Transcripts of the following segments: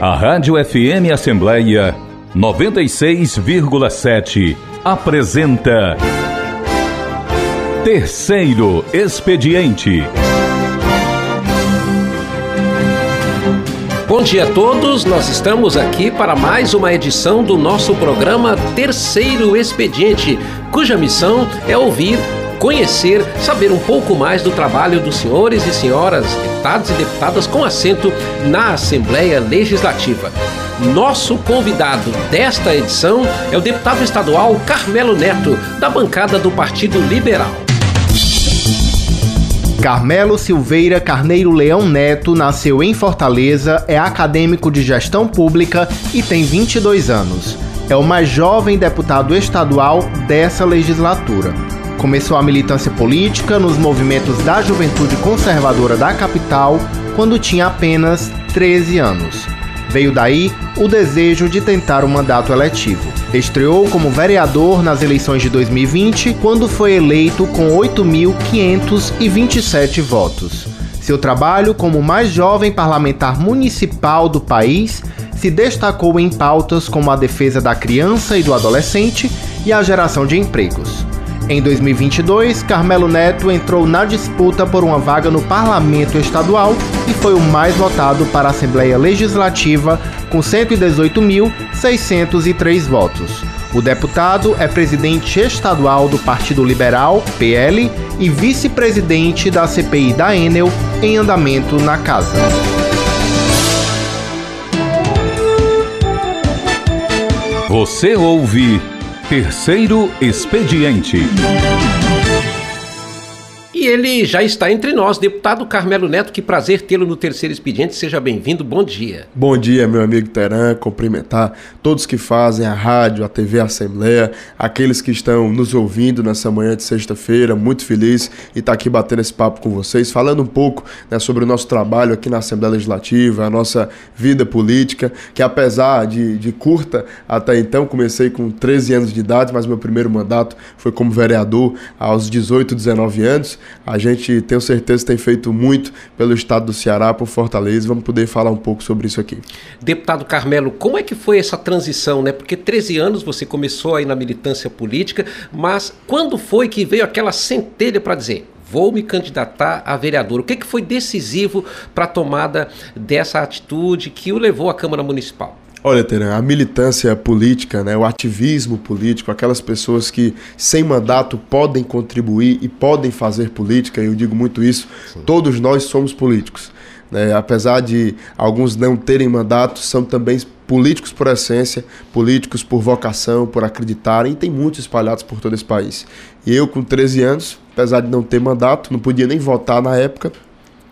A Rádio FM Assembleia 96,7 apresenta Terceiro Expediente. Bom dia a todos, nós estamos aqui para mais uma edição do nosso programa Terceiro Expediente, cuja missão é ouvir conhecer, saber um pouco mais do trabalho dos senhores e senhoras deputados e deputadas com assento na Assembleia Legislativa. Nosso convidado desta edição é o deputado estadual Carmelo Neto, da bancada do Partido Liberal. Carmelo Silveira Carneiro Leão Neto nasceu em Fortaleza, é acadêmico de gestão pública e tem 22 anos. É o mais jovem deputado estadual dessa legislatura. Começou a militância política nos movimentos da juventude conservadora da capital quando tinha apenas 13 anos. Veio daí o desejo de tentar o mandato eletivo. Estreou como vereador nas eleições de 2020, quando foi eleito com 8.527 votos. Seu trabalho como mais jovem parlamentar municipal do país se destacou em pautas como a defesa da criança e do adolescente e a geração de empregos. Em 2022, Carmelo Neto entrou na disputa por uma vaga no parlamento estadual e foi o mais votado para a Assembleia Legislativa, com 118.603 votos. O deputado é presidente estadual do Partido Liberal, PL, e vice-presidente da CPI da Enel, em andamento na casa. Você ouve Terceiro Expediente. E ele já está entre nós, deputado Carmelo Neto, que prazer tê-lo no terceiro expediente. Seja bem-vindo, bom dia. Bom dia, meu amigo Teran. Cumprimentar todos que fazem a rádio, a TV Assembleia, aqueles que estão nos ouvindo nessa manhã de sexta-feira. Muito feliz e estar aqui batendo esse papo com vocês, falando um pouco né, sobre o nosso trabalho aqui na Assembleia Legislativa, a nossa vida política, que apesar de, de curta até então, comecei com 13 anos de idade, mas meu primeiro mandato foi como vereador aos 18, 19 anos. A gente, tenho certeza, tem feito muito pelo estado do Ceará, por Fortaleza. Vamos poder falar um pouco sobre isso aqui. Deputado Carmelo, como é que foi essa transição, né? Porque 13 anos você começou aí na militância política, mas quando foi que veio aquela centelha para dizer vou me candidatar a vereador. O que, que foi decisivo para a tomada dessa atitude que o levou à Câmara Municipal? Olha, Teran, a militância política, né, o ativismo político, aquelas pessoas que sem mandato podem contribuir e podem fazer política, eu digo muito isso, Sim. todos nós somos políticos. Né? Apesar de alguns não terem mandato, são também políticos por essência, políticos por vocação, por acreditarem, e tem muitos espalhados por todo esse país. E eu, com 13 anos, apesar de não ter mandato, não podia nem votar na época,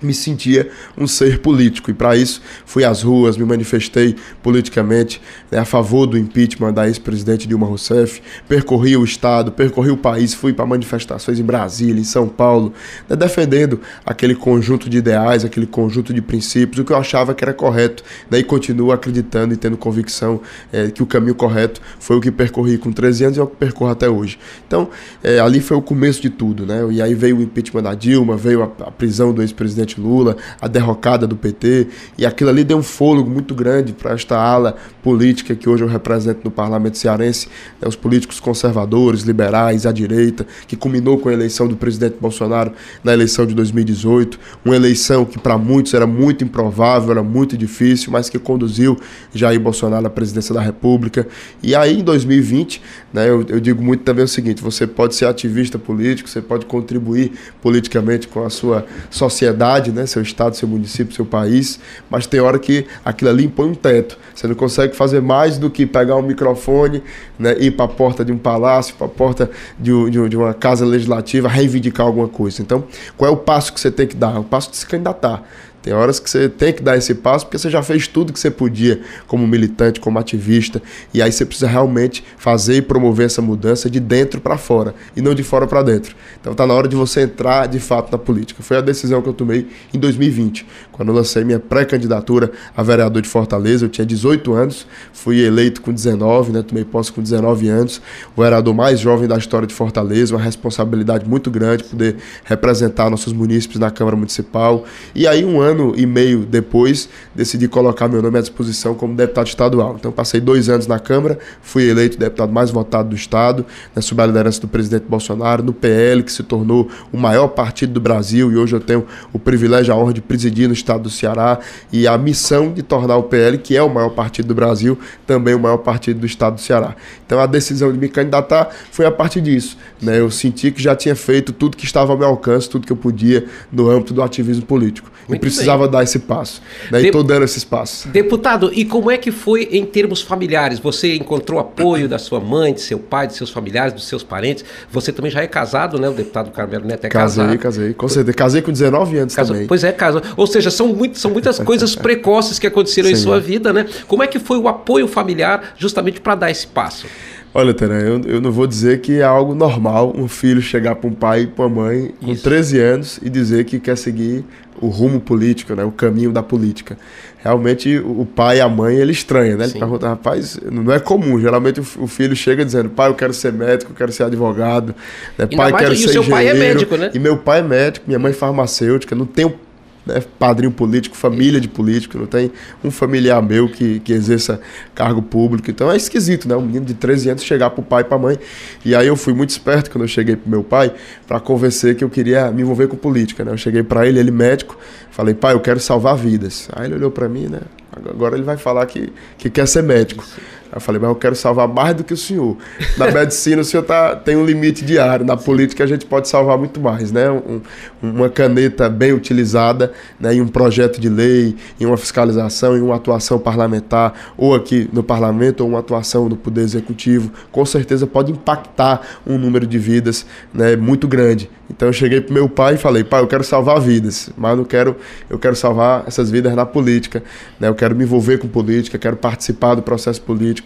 me sentia um ser político e para isso fui às ruas, me manifestei politicamente né, a favor do impeachment da ex-presidente Dilma Rousseff, percorri o estado, percorri o país, fui para manifestações em Brasília, em São Paulo, né, defendendo aquele conjunto de ideais, aquele conjunto de princípios, o que eu achava que era correto, né, continuo acreditando e tendo convicção é, que o caminho correto foi o que percorri com 13 anos e é o que percorro até hoje. Então, é, ali foi o começo de tudo, né? E aí veio o impeachment da Dilma, veio a, a prisão do ex-presidente presidente Lula, a derrocada do PT, e aquilo ali deu um fôlego muito grande para esta ala política que hoje eu represento no parlamento cearense, né, os políticos conservadores, liberais, à direita, que culminou com a eleição do presidente Bolsonaro na eleição de 2018, uma eleição que para muitos era muito improvável, era muito difícil, mas que conduziu Jair Bolsonaro à presidência da República. E aí em 2020, né, eu, eu digo muito também o seguinte: você pode ser ativista político, você pode contribuir politicamente com a sua sociedade cidade, né, seu estado, seu município, seu país, mas tem hora que aquilo ali impõe um teto. Você não consegue fazer mais do que pegar um microfone, né, ir para a porta de um palácio, para a porta de, de, uma casa legislativa, reivindicar alguma coisa. Então, qual é o passo que você tem que dar? O passo de se candidatar. Tem horas que você tem que dar esse passo porque você já fez tudo que você podia como militante, como ativista, e aí você precisa realmente fazer e promover essa mudança de dentro para fora e não de fora para dentro. Então está na hora de você entrar de fato na política. Foi a decisão que eu tomei em 2020, quando eu lancei minha pré-candidatura a vereador de Fortaleza. Eu tinha 18 anos, fui eleito com 19, né? Tomei posse com 19 anos, o vereador mais jovem da história de Fortaleza, uma responsabilidade muito grande poder representar nossos munícipes na Câmara Municipal. E aí um ano ano e meio depois, decidi colocar meu nome à disposição como deputado estadual. Então, passei dois anos na Câmara, fui eleito deputado mais votado do Estado, né, sob a liderança do presidente Bolsonaro, no PL, que se tornou o maior partido do Brasil, e hoje eu tenho o privilégio, a honra de presidir no Estado do Ceará, e a missão de tornar o PL, que é o maior partido do Brasil, também o maior partido do Estado do Ceará. Então, a decisão de me candidatar foi a partir disso. Né? Eu senti que já tinha feito tudo que estava ao meu alcance, tudo que eu podia no âmbito do ativismo político. Muito e precisava dar esse passo. E estou dando esse espaço. Deputado, e como é que foi em termos familiares? Você encontrou apoio da sua mãe, de seu pai, de seus familiares, dos seus parentes? Você também já é casado, né? O deputado Carmelo Neto é casei, casado. Casei, casei. Com certeza. Casei com 19 anos Casou. também. Pois é, casou. Ou seja, são, muito, são muitas coisas precoces que aconteceram Sim. em sua vida, né? Como é que foi o apoio familiar justamente para dar esse passo? Olha, Teran, eu, eu não vou dizer que é algo normal um filho chegar para um pai e para uma mãe com Isso. 13 anos e dizer que quer seguir o rumo político, né, o caminho da política. Realmente o pai e a mãe ele estranha, né? Ele Sim. pergunta, rapaz, não é comum. Geralmente o filho chega dizendo, pai, eu quero ser médico, eu quero ser advogado, né? pai, quero ser e seu pai é médico, né? E meu pai é médico, minha mãe é farmacêutica, não tenho né, padrinho político, família de político, não tem um familiar meu que, que exerça cargo público. Então é esquisito, né? Um menino de 13 anos chegar pro pai e pra mãe. E aí eu fui muito esperto quando eu cheguei pro meu pai para convencer que eu queria me envolver com política, né? Eu cheguei para ele, ele médico, falei, pai, eu quero salvar vidas. Aí ele olhou para mim, né? Agora ele vai falar que, que quer ser médico. Eu falei, mas eu quero salvar mais do que o senhor. Na medicina o senhor tá, tem um limite diário, na política a gente pode salvar muito mais, né? Um, uma caneta bem utilizada, né? em um projeto de lei, em uma fiscalização, em uma atuação parlamentar, ou aqui no parlamento, ou uma atuação no Poder Executivo, com certeza pode impactar um número de vidas né? muito grande. Então eu cheguei pro meu pai e falei, pai, eu quero salvar vidas, mas não quero, eu quero salvar essas vidas na política, né? Eu quero me envolver com política, quero participar do processo político.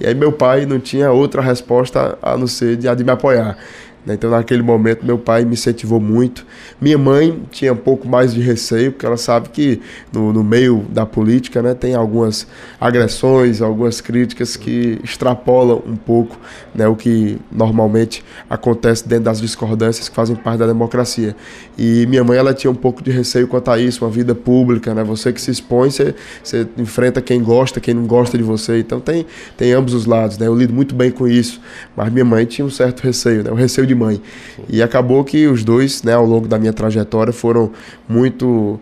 E aí meu pai não tinha outra resposta a não ser de, de me apoiar. Né? Então, naquele momento, meu pai me incentivou muito. Minha mãe tinha um pouco mais de receio, porque ela sabe que no, no meio da política né, tem algumas agressões, algumas críticas que extrapolam um pouco né, o que normalmente acontece dentro das discordâncias que fazem parte da democracia. E minha mãe ela tinha um pouco de receio quanto a isso, uma vida pública, né? você que se expõe, você, você enfrenta quem gosta, quem não gosta de você. Então, tem, tem ambos os lados. Né? Eu lido muito bem com isso, mas minha mãe tinha um certo receio, né? o receio de mãe. E acabou que os dois, né, ao longo da minha trajetória, foram muito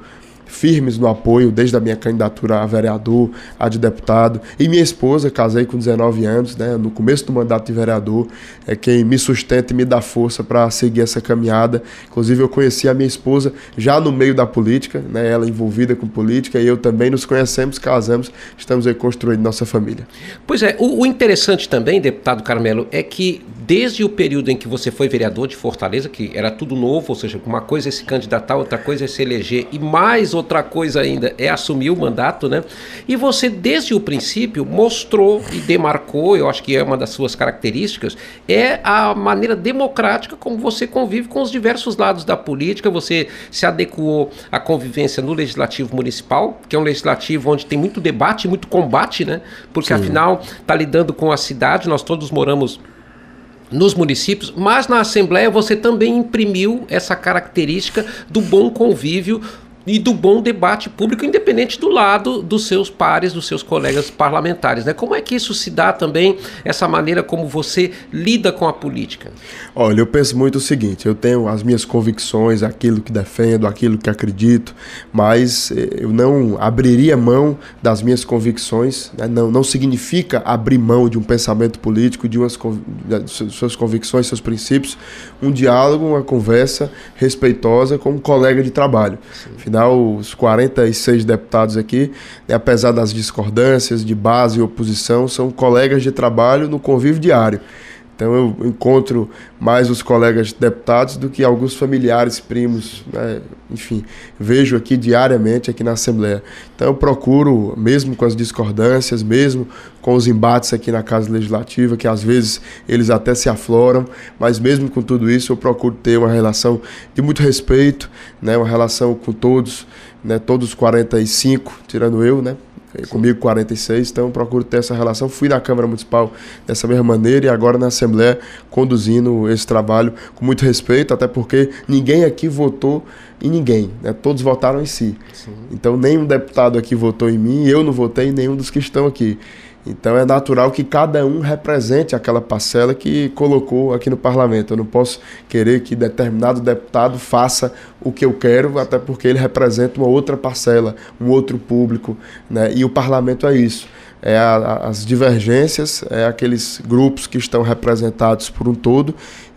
firmes no apoio, desde a minha candidatura a vereador, a de deputado. E minha esposa, casei com 19 anos, né, no começo do mandato de vereador, é quem me sustenta e me dá força para seguir essa caminhada. Inclusive, eu conheci a minha esposa já no meio da política, né, ela envolvida com política, e eu também nos conhecemos, casamos, estamos aí construindo nossa família. Pois é, o, o interessante também, deputado Carmelo, é que desde o período em que você foi vereador de Fortaleza, que era tudo novo, ou seja, uma coisa é se candidatar, outra coisa é se eleger, e mais outra coisa ainda é assumir o mandato, né? E você, desde o princípio, mostrou e demarcou, eu acho que é uma das suas características, é a maneira democrática como você convive com os diversos lados da política, você se adequou à convivência no legislativo municipal, que é um legislativo onde tem muito debate, muito combate, né? Porque Sim. afinal está lidando com a cidade, nós todos moramos nos municípios, mas na Assembleia você também imprimiu essa característica do bom convívio e do bom debate público, independente do lado dos seus pares, dos seus colegas parlamentares. Né? Como é que isso se dá também, essa maneira como você lida com a política? Olha, eu penso muito o seguinte: eu tenho as minhas convicções, aquilo que defendo, aquilo que acredito, mas eh, eu não abriria mão das minhas convicções. Né? Não, não significa abrir mão de um pensamento político, de umas de suas convicções, seus princípios. Um diálogo, uma conversa respeitosa com um colega de trabalho. Sim Afinal, os 46 deputados aqui, né, apesar das discordâncias de base e oposição, são colegas de trabalho no convívio diário. Então eu encontro mais os colegas deputados do que alguns familiares, primos, né? enfim, vejo aqui diariamente aqui na Assembleia. Então eu procuro, mesmo com as discordâncias, mesmo com os embates aqui na Casa Legislativa, que às vezes eles até se afloram, mas mesmo com tudo isso eu procuro ter uma relação de muito respeito, né? uma relação com todos, né? todos os 45, tirando eu, né? Comigo 46, então procuro ter essa relação. Fui na Câmara Municipal dessa mesma maneira e agora na Assembleia conduzindo esse trabalho com muito respeito, até porque ninguém aqui votou em ninguém, né? todos votaram em si. Sim. Então nenhum deputado aqui votou em mim, eu não votei em nenhum dos que estão aqui. Então é natural que cada um represente aquela parcela que colocou aqui no parlamento. Eu não posso querer que determinado deputado faça o que eu quero, até porque ele representa uma outra parcela, um outro público, né? E o parlamento é isso é a, as divergências, é aqueles grupos que estão representados por um todo,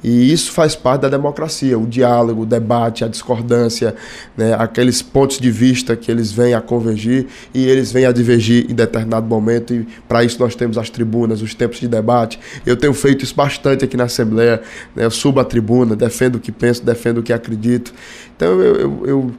e isso faz parte da democracia, o diálogo, o debate, a discordância, né, aqueles pontos de vista que eles vêm a convergir e eles vêm a divergir em determinado momento, e para isso nós temos as tribunas, os tempos de debate. Eu tenho feito isso bastante aqui na Assembleia, né, eu subo a tribuna, defendo o que penso, defendo o que acredito. Então eu, eu, eu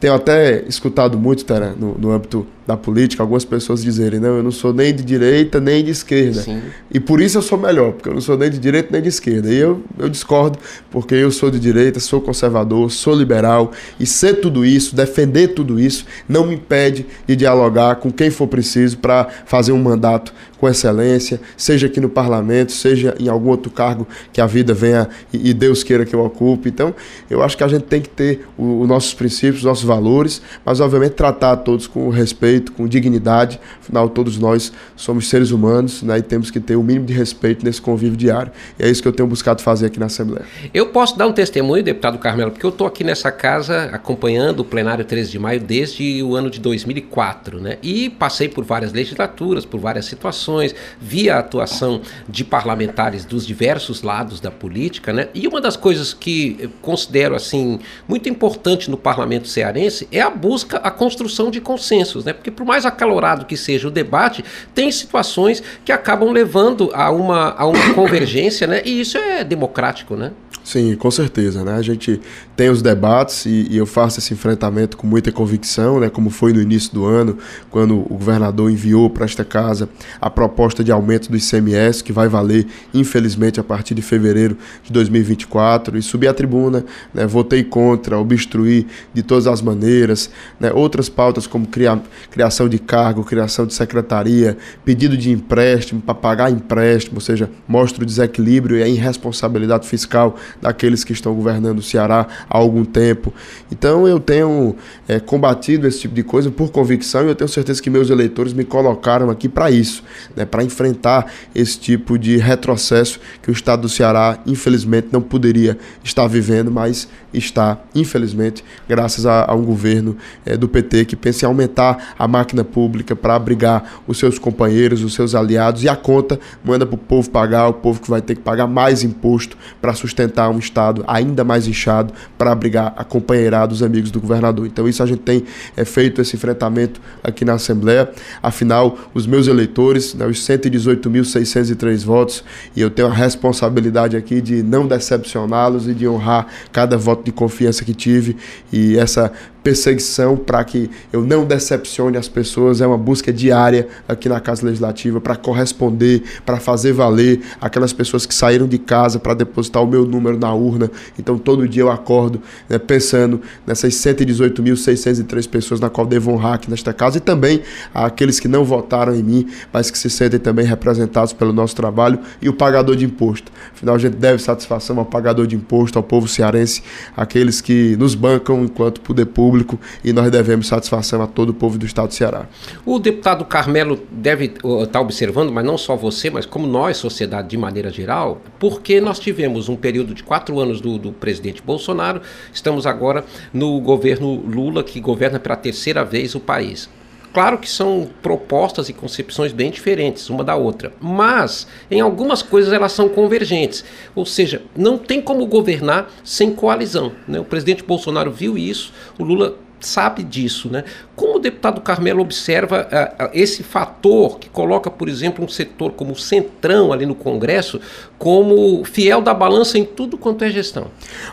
tenho até escutado muito, Tara, no, no âmbito da política, algumas pessoas dizerem, não, eu não sou nem de direita nem de esquerda. Sim. E por isso eu sou melhor, porque eu não sou nem de direita nem de esquerda. E eu, eu discordo, porque eu sou de direita, sou conservador, sou liberal, e ser tudo isso, defender tudo isso, não me impede de dialogar com quem for preciso para fazer um mandato com excelência, seja aqui no parlamento, seja em algum outro cargo que a vida venha e, e Deus queira que eu ocupe. Então, eu acho que a gente tem que ter os nossos princípios, os nossos valores, mas obviamente tratar todos com respeito respeito, com dignidade. Afinal, todos nós somos seres humanos né, e temos que ter o mínimo de respeito nesse convívio diário. E é isso que eu tenho buscado fazer aqui na Assembleia. Eu posso dar um testemunho, deputado Carmelo, porque eu estou aqui nessa casa acompanhando o plenário 13 de maio desde o ano de 2004, né? E passei por várias legislaturas, por várias situações, vi a atuação de parlamentares dos diversos lados da política, né? E uma das coisas que eu considero assim muito importante no parlamento cearense é a busca, a construção de consensos, né? Porque por mais acalorado que seja o debate, tem situações que acabam levando a uma, a uma convergência, né? E isso é democrático, né? Sim, com certeza, né? A gente tem os debates e, e, eu faço esse enfrentamento com muita convicção, né? Como foi no início do ano, quando o governador enviou para esta casa a proposta de aumento do ICMS, que vai valer, infelizmente, a partir de fevereiro de 2024, e subi à tribuna, né? Votei contra, obstruir de todas as maneiras, né? Outras pautas como cria, criação de cargo, criação de secretaria, pedido de empréstimo para pagar empréstimo, ou seja, mostra o desequilíbrio e a irresponsabilidade fiscal daqueles que estão governando o Ceará há algum tempo. Então eu tenho é, combatido esse tipo de coisa por convicção e eu tenho certeza que meus eleitores me colocaram aqui para isso, né, para enfrentar esse tipo de retrocesso que o Estado do Ceará, infelizmente, não poderia estar vivendo, mas está, infelizmente, graças a, a um governo é, do PT que pensa em aumentar a máquina pública para abrigar os seus companheiros, os seus aliados e a conta manda para o povo pagar, o povo que vai ter que pagar mais imposto para sustentar um Estado ainda mais inchado para abrigar a companheirada dos amigos do governador. Então, isso a gente tem é, feito esse enfrentamento aqui na Assembleia. Afinal, os meus eleitores, né, os 118.603 votos, e eu tenho a responsabilidade aqui de não decepcioná-los e de honrar cada voto de confiança que tive e essa perseguição para que eu não decepcione as pessoas, é uma busca diária aqui na Casa Legislativa para corresponder, para fazer valer aquelas pessoas que saíram de casa para depositar o meu número na urna. Então todo dia eu acordo né, pensando nessas 118.603 pessoas na qual devo honrar aqui nesta casa e também aqueles que não votaram em mim, mas que se sentem também representados pelo nosso trabalho e o pagador de imposto. Afinal, a gente deve satisfação ao pagador de imposto, ao povo cearense, aqueles que nos bancam enquanto poder público público e nós devemos satisfação a todo o povo do estado do Ceará. O deputado Carmelo deve estar tá observando, mas não só você, mas como nós, sociedade de maneira geral, porque nós tivemos um período de quatro anos do, do presidente Bolsonaro, estamos agora no governo Lula, que governa pela terceira vez o país. Claro que são propostas e concepções bem diferentes uma da outra, mas em algumas coisas elas são convergentes. Ou seja, não tem como governar sem coalizão. Né? O presidente Bolsonaro viu isso, o Lula sabe disso, né? Como o deputado Carmelo observa uh, uh, esse fator que coloca, por exemplo, um setor como o Centrão ali no Congresso como fiel da balança em tudo quanto é gestão?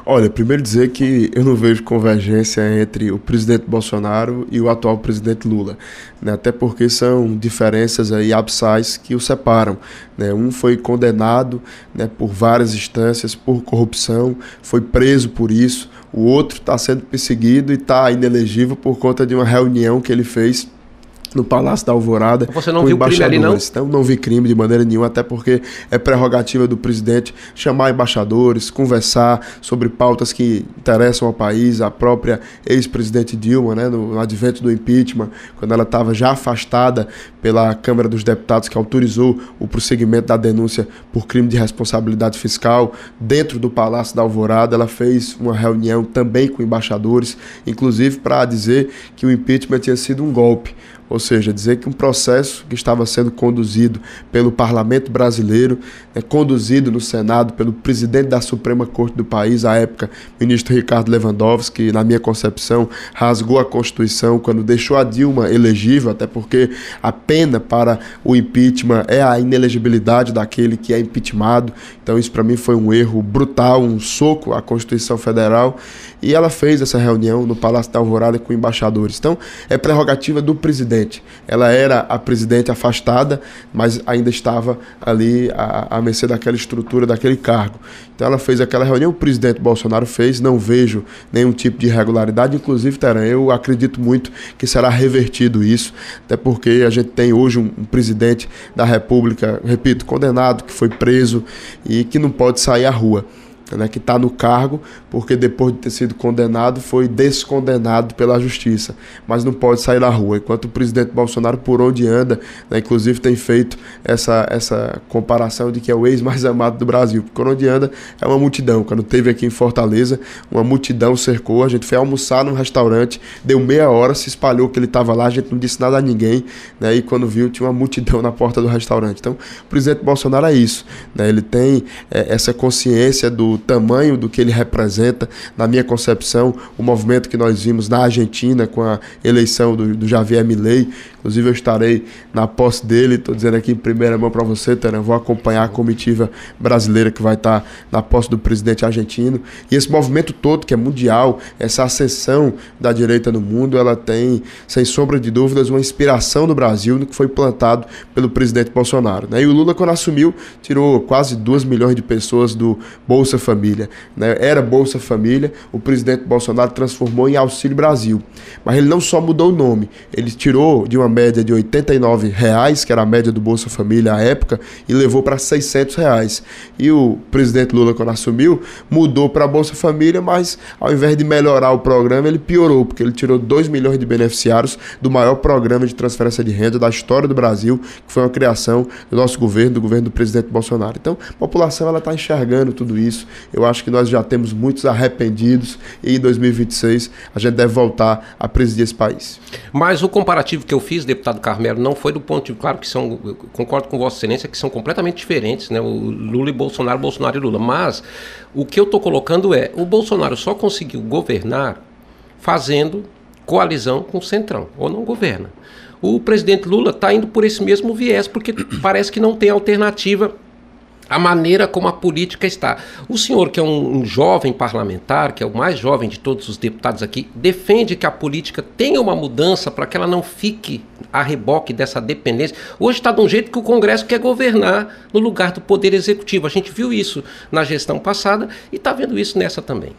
Olha, primeiro dizer que eu não vejo convergência entre o presidente Bolsonaro e o atual presidente Lula, né? até porque são diferenças aí abissais que o separam. Né? Um foi condenado né, por várias instâncias por corrupção, foi preso por isso o outro está sendo perseguido e está inelegível por conta de uma reunião que ele fez no Palácio da Alvorada. Você não viu crime ali, não? Então, não vi crime de maneira nenhuma, até porque é prerrogativa do presidente chamar embaixadores, conversar sobre pautas que interessam ao país. A própria ex-presidente Dilma, né, no, no advento do impeachment, quando ela estava já afastada pela Câmara dos Deputados, que autorizou o prosseguimento da denúncia por crime de responsabilidade fiscal, dentro do Palácio da Alvorada, ela fez uma reunião também com embaixadores, inclusive para dizer que o impeachment tinha sido um golpe. Ou seja, dizer que um processo que estava sendo conduzido pelo parlamento brasileiro, né, conduzido no Senado pelo presidente da Suprema Corte do país, à época, ministro Ricardo Lewandowski, na minha concepção, rasgou a Constituição quando deixou a Dilma elegível, até porque a pena para o impeachment é a inelegibilidade daquele que é impeachmentado. Então, isso para mim foi um erro brutal, um soco à Constituição Federal. E ela fez essa reunião no Palácio da Alvorada com embaixadores. Então, é prerrogativa do presidente. Ela era a presidente afastada, mas ainda estava ali à, à mercê daquela estrutura, daquele cargo. Então ela fez aquela reunião, o presidente Bolsonaro fez, não vejo nenhum tipo de irregularidade, inclusive, Teran, eu acredito muito que será revertido isso, até porque a gente tem hoje um, um presidente da República, repito, condenado, que foi preso e que não pode sair à rua né, que está no cargo, porque depois de ter sido condenado, foi descondenado pela justiça, mas não pode sair na rua. Enquanto o presidente Bolsonaro, por onde anda, né, inclusive tem feito essa, essa comparação de que é o ex mais amado do Brasil, porque por onde anda é uma multidão. Quando teve aqui em Fortaleza, uma multidão cercou, a gente foi almoçar num restaurante, deu meia hora, se espalhou que ele estava lá, a gente não disse nada a ninguém, né, e quando viu, tinha uma multidão na porta do restaurante. Então, o presidente Bolsonaro é isso, né, ele tem é, essa consciência do tamanho do que ele representa, na minha concepção, o movimento que nós vimos na Argentina com a eleição do, do Javier Milei. Inclusive, eu estarei na posse dele, estou dizendo aqui em primeira mão para você, Tana, vou acompanhar a comitiva brasileira que vai estar na posse do presidente argentino. E esse movimento todo, que é mundial, essa ascensão da direita no mundo, ela tem, sem sombra de dúvidas, uma inspiração no Brasil no que foi plantado pelo presidente Bolsonaro. Né? E o Lula, quando assumiu, tirou quase 2 milhões de pessoas do Bolsa Família. Né? Era Bolsa Família, o presidente Bolsonaro transformou em Auxílio Brasil. Mas ele não só mudou o nome, ele tirou de uma média de 89 reais, que era a média do Bolsa Família à época, e levou para 600 reais. E o presidente Lula, quando assumiu, mudou para a Bolsa Família, mas ao invés de melhorar o programa, ele piorou, porque ele tirou 2 milhões de beneficiários do maior programa de transferência de renda da história do Brasil, que foi uma criação do nosso governo, do governo do presidente Bolsonaro. Então, a população está enxergando tudo isso eu acho que nós já temos muitos arrependidos e em 2026 a gente deve voltar a presidir esse país. Mas o comparativo que eu fiz, deputado Carmelo, não foi do ponto de. Claro que são. Concordo com Vossa Excelência que são completamente diferentes, né? O Lula e Bolsonaro, Bolsonaro e Lula. Mas o que eu estou colocando é: o Bolsonaro só conseguiu governar fazendo coalizão com o Centrão, ou não governa. O presidente Lula está indo por esse mesmo viés, porque parece que não tem alternativa a maneira como a política está. O senhor, que é um, um, jovem parlamentar, que é o mais jovem de todos os deputados aqui, defende que a política tenha uma mudança para que ela não fique a reboque dessa dependência. Hoje está de um jeito que o Congresso quer governar no lugar do Poder Executivo. A gente viu isso na gestão passada e está vendo isso nessa também.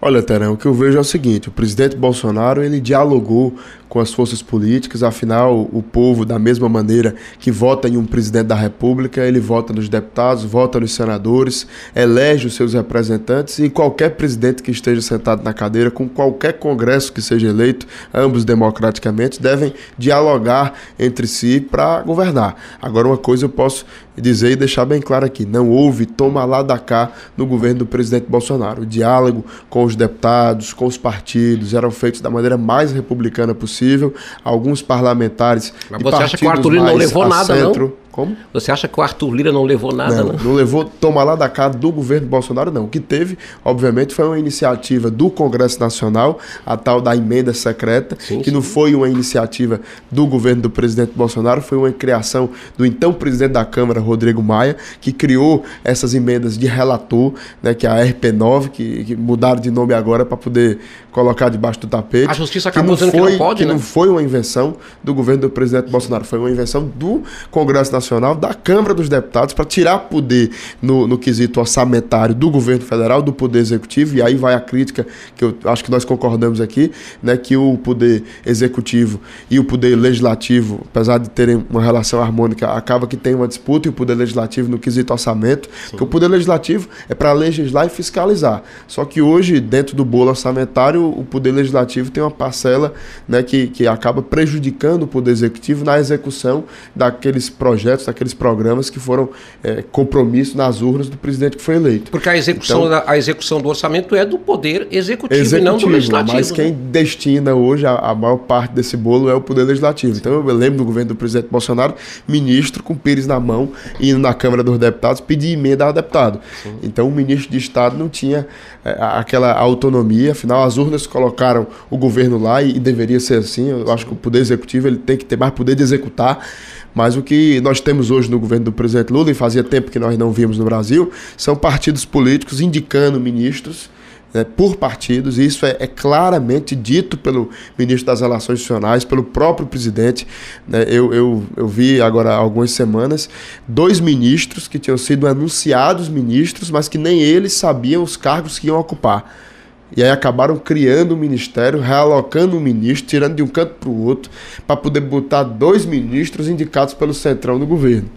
Olha, Terão, o que eu vejo é o seguinte: o presidente Bolsonaro ele dialogou com as forças políticas, afinal, o povo, da mesma maneira que vota em um presidente da República, ele vota nos deputados, vota nos senadores, elege os seus representantes e qualquer presidente que esteja sentado na cadeira, com qualquer congresso que seja eleito, ambos democraticamente, devem dialogar entre si para governar. Agora, uma coisa eu posso dizer e deixar bem claro aqui: não houve toma lá da cá no governo do presidente Bolsonaro. O diálogo com os deputados, com os partidos, eram feitos da maneira mais republicana possível. Alguns parlamentares. Mas você acha que o Arthur não levou nada, centro, não? Como? Você acha que o Arthur Lira não levou nada, não? Não, não levou toma lá da cá do governo Bolsonaro, não. O que teve, obviamente, foi uma iniciativa do Congresso Nacional, a tal da emenda secreta, sim, que sim. não foi uma iniciativa do governo do presidente Bolsonaro, foi uma criação do então presidente da Câmara, Rodrigo Maia, que criou essas emendas de relator, né, que é a RP9, que, que mudaram de nome agora para poder colocar debaixo do tapete. A justiça acabou dizendo que não pode, que né? não foi uma invenção do governo do presidente Bolsonaro, foi uma invenção do Congresso Nacional, da Câmara dos Deputados, para tirar poder no, no quesito orçamentário do governo federal, do poder executivo, e aí vai a crítica, que eu acho que nós concordamos aqui, né, que o poder executivo e o poder legislativo, apesar de terem uma relação harmônica, acaba que tem uma disputa, e o poder legislativo no quesito orçamento, Sim. porque o poder legislativo é para legislar e fiscalizar. Só que hoje, dentro do bolo orçamentário, o Poder Legislativo tem uma parcela né, que, que acaba prejudicando o Poder Executivo na execução daqueles projetos, daqueles programas que foram é, compromisso nas urnas do presidente que foi eleito. Porque a execução, então, a execução do orçamento é do Poder Executivo, executivo e não do Legislativo. Mas quem né? destina hoje a, a, maior parte desse bolo é o Poder Legislativo. Então eu lembro do governo do presidente Bolsonaro, ministro com pires na mão, indo na Câmara dos Deputados pedir emenda ao deputado. Sim. Então o ministro de Estado não tinha é, aquela autonomia, afinal as urnas urnas colocaram o governo lá e, e deveria ser assim. Eu acho que o poder executivo ele tem que ter mais poder de executar. Mas o que nós temos hoje no governo do presidente Lula, e fazia tempo que nós não vimos no Brasil, são partidos políticos indicando ministros né, por partidos, e isso é, é, claramente dito pelo ministro das Relações Institucionais, pelo próprio presidente. Né, eu, eu, eu vi agora há algumas semanas dois ministros que tinham sido anunciados ministros, mas que nem eles sabiam os cargos que iam ocupar. E aí acabaram criando um ministério, realocando um ministro, tirando de um canto para o outro, para poder botar dois ministros indicados pelo centrão do governo.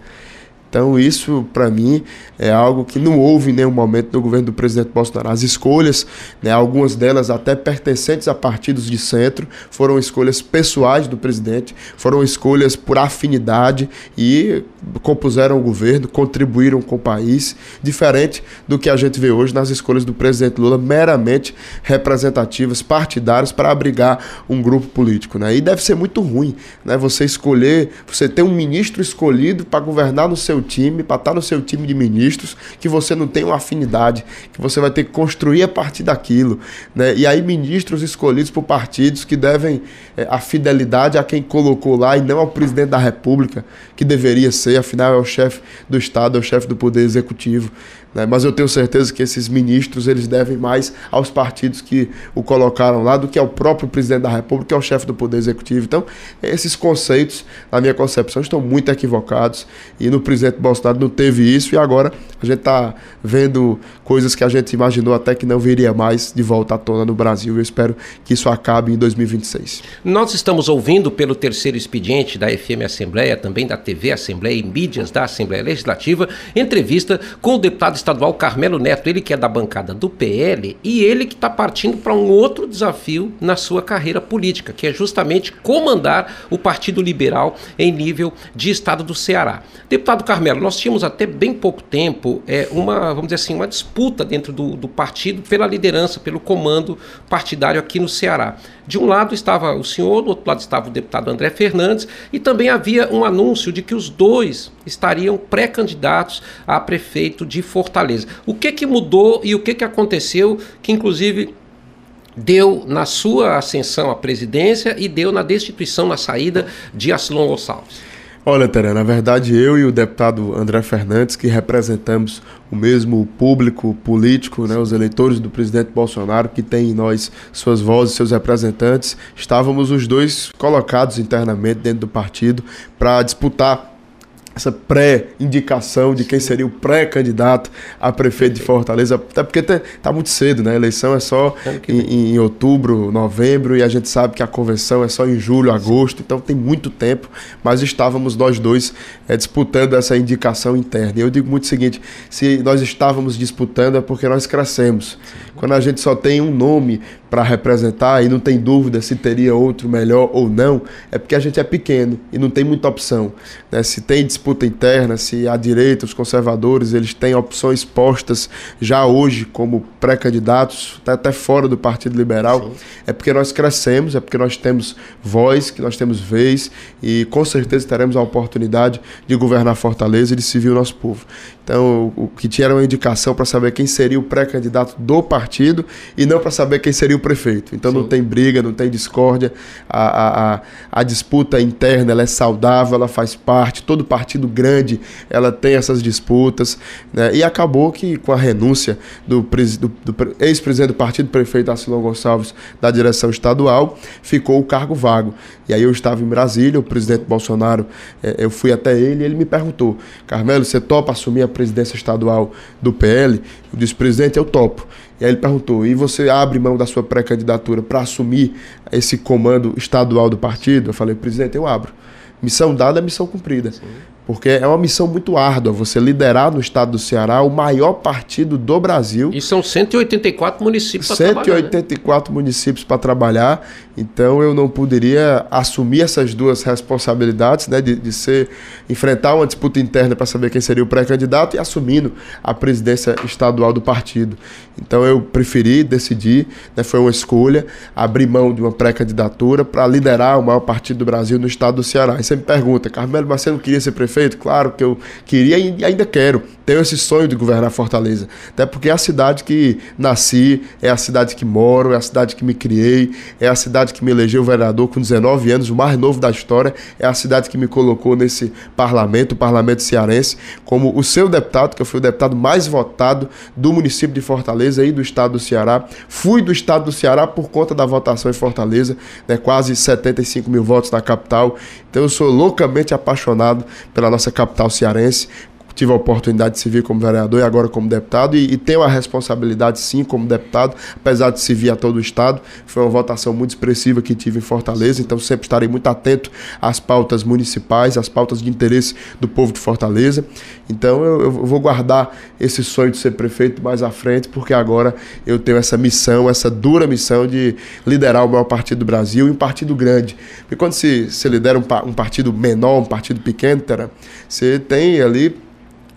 Então, isso, para mim, é algo que não houve em nenhum momento no governo do presidente Bolsonaro. As escolhas, né, algumas delas até pertencentes a partidos de centro, foram escolhas pessoais do presidente, foram escolhas por afinidade e compuseram o governo, contribuíram com o país, diferente do que a gente vê hoje nas escolhas do presidente Lula, meramente representativas, partidárias, para abrigar um grupo político. Né? E deve ser muito ruim né, você escolher, você ter um ministro escolhido para governar no seu seu time, para estar no seu time de ministros, que você não tem uma afinidade, que você vai ter que construir a partir daquilo. Né? E aí, ministros escolhidos por partidos que devem é, a fidelidade a quem colocou lá e não ao presidente da República, que deveria ser, afinal, é o chefe do Estado, é o chefe do Poder Executivo. Né? Mas eu tenho certeza que esses ministros eles devem mais aos partidos que o colocaram lá do que ao próprio presidente da República, que é o chefe do Poder Executivo. Então, esses conceitos, na minha concepção, estão muito equivocados. E no presidente Bolsonaro não teve isso, e agora a gente está vendo coisas que a gente imaginou até que não viria mais de volta à tona no Brasil. Eu espero que isso acabe em 2026. Nós estamos ouvindo pelo terceiro expediente da FM Assembleia, também da TV Assembleia e mídias da Assembleia Legislativa, entrevista com o deputado estadual Carmelo Neto, ele que é da bancada do PL e ele que está partindo para um outro desafio na sua carreira política, que é justamente comandar o Partido Liberal em nível de estado do Ceará. Deputado Carmelo, nós tínhamos até bem pouco tempo é, uma, vamos dizer assim, uma disputa dentro do, do partido pela liderança, pelo comando partidário aqui no Ceará. De um lado estava o senhor, do outro lado estava o deputado André Fernandes, e também havia um anúncio de que os dois estariam pré-candidatos a prefeito de Fortaleza. O que que mudou e o que que aconteceu que inclusive deu na sua ascensão à presidência e deu na destituição, na saída de Aslon Gonçalves? Olha, Tere, na verdade eu e o deputado André Fernandes, que representamos o mesmo público político, né, os eleitores do presidente Bolsonaro, que tem em nós suas vozes, seus representantes, estávamos os dois colocados internamente dentro do partido para disputar essa pré-indicação de quem seria o pré-candidato a prefeito de Fortaleza, até porque está tá muito cedo, né? A eleição é só em, em, outubro, novembro, e a gente sabe que a convenção é só em julho, agosto, então tem muito tempo, mas estávamos nós dois é, disputando essa indicação interna. E eu digo muito o seguinte: se nós estávamos disputando é porque nós crescemos. Quando a gente só tem um nome para representar e não tem dúvida se teria outro melhor ou não, é porque a gente é pequeno e não tem muita opção. Né? Se tem disputa interna, se a direita, os conservadores, eles têm opções postas já hoje como pré-candidatos, tá até fora do Partido Liberal, Sim. é porque nós crescemos, é porque nós temos voz, que nós temos vez e com certeza teremos a oportunidade de governar Fortaleza e de servir o nosso povo. Então, o que tinha era uma indicação para saber quem seria o pré-candidato do partido e não para saber quem seria o prefeito. Então, Sim. não tem briga, não tem discórdia. A, a, a, a disputa interna ela é saudável, ela faz parte. Todo partido partido grande, ela tem essas disputas, né? E acabou que com a renúncia do, do, do ex-presidente do partido, prefeito Arcilon Gonçalves, da direção estadual, ficou o cargo vago. E aí eu estava em Brasília, o presidente Bolsonaro, eh, eu fui até ele e ele me perguntou, Carmelo, você topa assumir a presidência estadual do PL? Eu disse, presidente, eu topo. E aí ele perguntou: e você abre mão da sua pré-candidatura para assumir esse comando estadual do partido? Eu falei: presidente, eu abro. Missão dada é missão cumprida. Sim porque é uma missão muito árdua você liderar no estado do Ceará o maior partido do Brasil. E são 184 municípios para trabalhar. 184 né? municípios para trabalhar, então eu não poderia assumir essas duas responsabilidades, né, de, de ser enfrentar uma disputa interna para saber quem seria o pré-candidato e assumindo a presidência estadual do partido. Então eu preferi, decidi, né, foi uma escolha, abrir mão de uma pré-candidatura para liderar o maior partido do Brasil no estado do Ceará. E você me pergunta, Carmelo, mas você não queria ser prefeito? Prefeito? Claro que eu queria e ainda quero. Tenho esse sonho de governar Fortaleza. Até porque é a cidade que nasci, é a cidade que moro, é a cidade que me criei, é a cidade que me elegeu vereador com 19 anos, o mais novo da história, é a cidade que me colocou nesse parlamento, o parlamento cearense, como o seu deputado, que eu fui o deputado mais votado do município de Fortaleza e do estado do Ceará. Fui do estado do Ceará por conta da votação em Fortaleza, né, quase 75 mil votos na capital. Então eu sou loucamente apaixonado pela nossa capital cearense, tive a oportunidade de servir como vereador e agora como deputado, e, e tenho a responsabilidade, sim, como deputado, apesar de servir a todo o Estado. Foi uma votação muito expressiva que tive em Fortaleza, então sempre estarei muito atento às pautas municipais, às pautas de interesse do povo de Fortaleza. Então eu, eu vou guardar esse sonho de ser prefeito mais à frente, porque agora eu tenho essa missão, essa dura missão de liderar o maior partido do Brasil e um partido grande. Porque quando se, se lidera um, um partido menor, um partido pequeno, você tem ali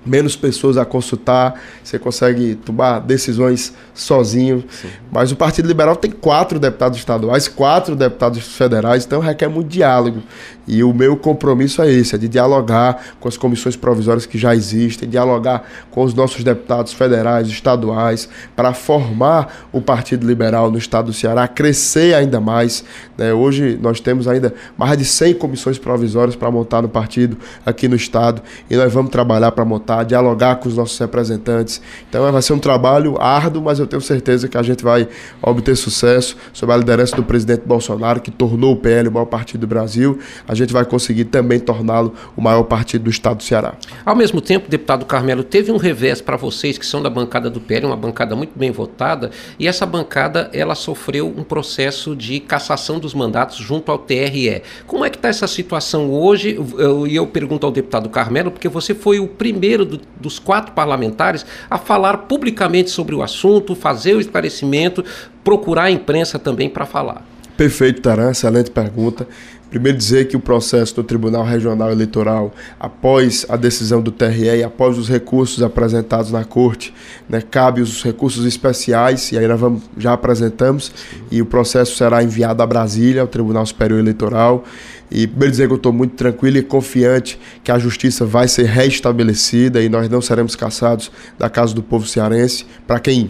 menos pessoas a consultar, você consegue tomar decisões sozinho. Sim. Mas o Partido Liberal tem quatro deputados estaduais, quatro deputados federais, então requer muito diálogo. E o meu compromisso é esse, é de dialogar com as comissões provisórias que já existem, dialogar com os nossos deputados federais, estaduais, para formar o Partido Liberal no estado do Ceará, crescer ainda mais. Né? Hoje nós temos ainda mais de 100 comissões provisórias para montar no partido aqui no estado e nós vamos trabalhar para montar, dialogar com os nossos representantes. Então vai ser um trabalho árduo, mas eu tenho certeza que a gente vai obter sucesso sob a liderança do presidente Bolsonaro, que tornou o PL o maior partido do Brasil. A gente vai conseguir também torná-lo o maior partido do estado do Ceará. Ao mesmo tempo, deputado Carmelo, teve um revés para vocês que são da bancada do PL, uma bancada muito bem votada, e essa bancada ela sofreu um processo de cassação dos mandatos junto ao TRE. Como é que está essa situação hoje? E eu, eu, pergunto ao deputado Carmelo, porque você foi o primeiro do, dos quatro parlamentares a falar publicamente sobre o assunto, fazer o esclarecimento, procurar a imprensa também para falar. Perfeito, Taran, excelente pergunta. Primeiro dizer que o processo do Tribunal Regional Eleitoral, após a decisão do TRE e após os recursos apresentados na Corte, né, cabe os recursos especiais, e aí nós vamos, já apresentamos, e o processo será enviado a Brasília, ao Tribunal Superior Eleitoral. E primeiro dizer que eu estou muito tranquilo e confiante que a justiça vai ser restabelecida e nós não seremos caçados da Casa do Povo Cearense. Para quem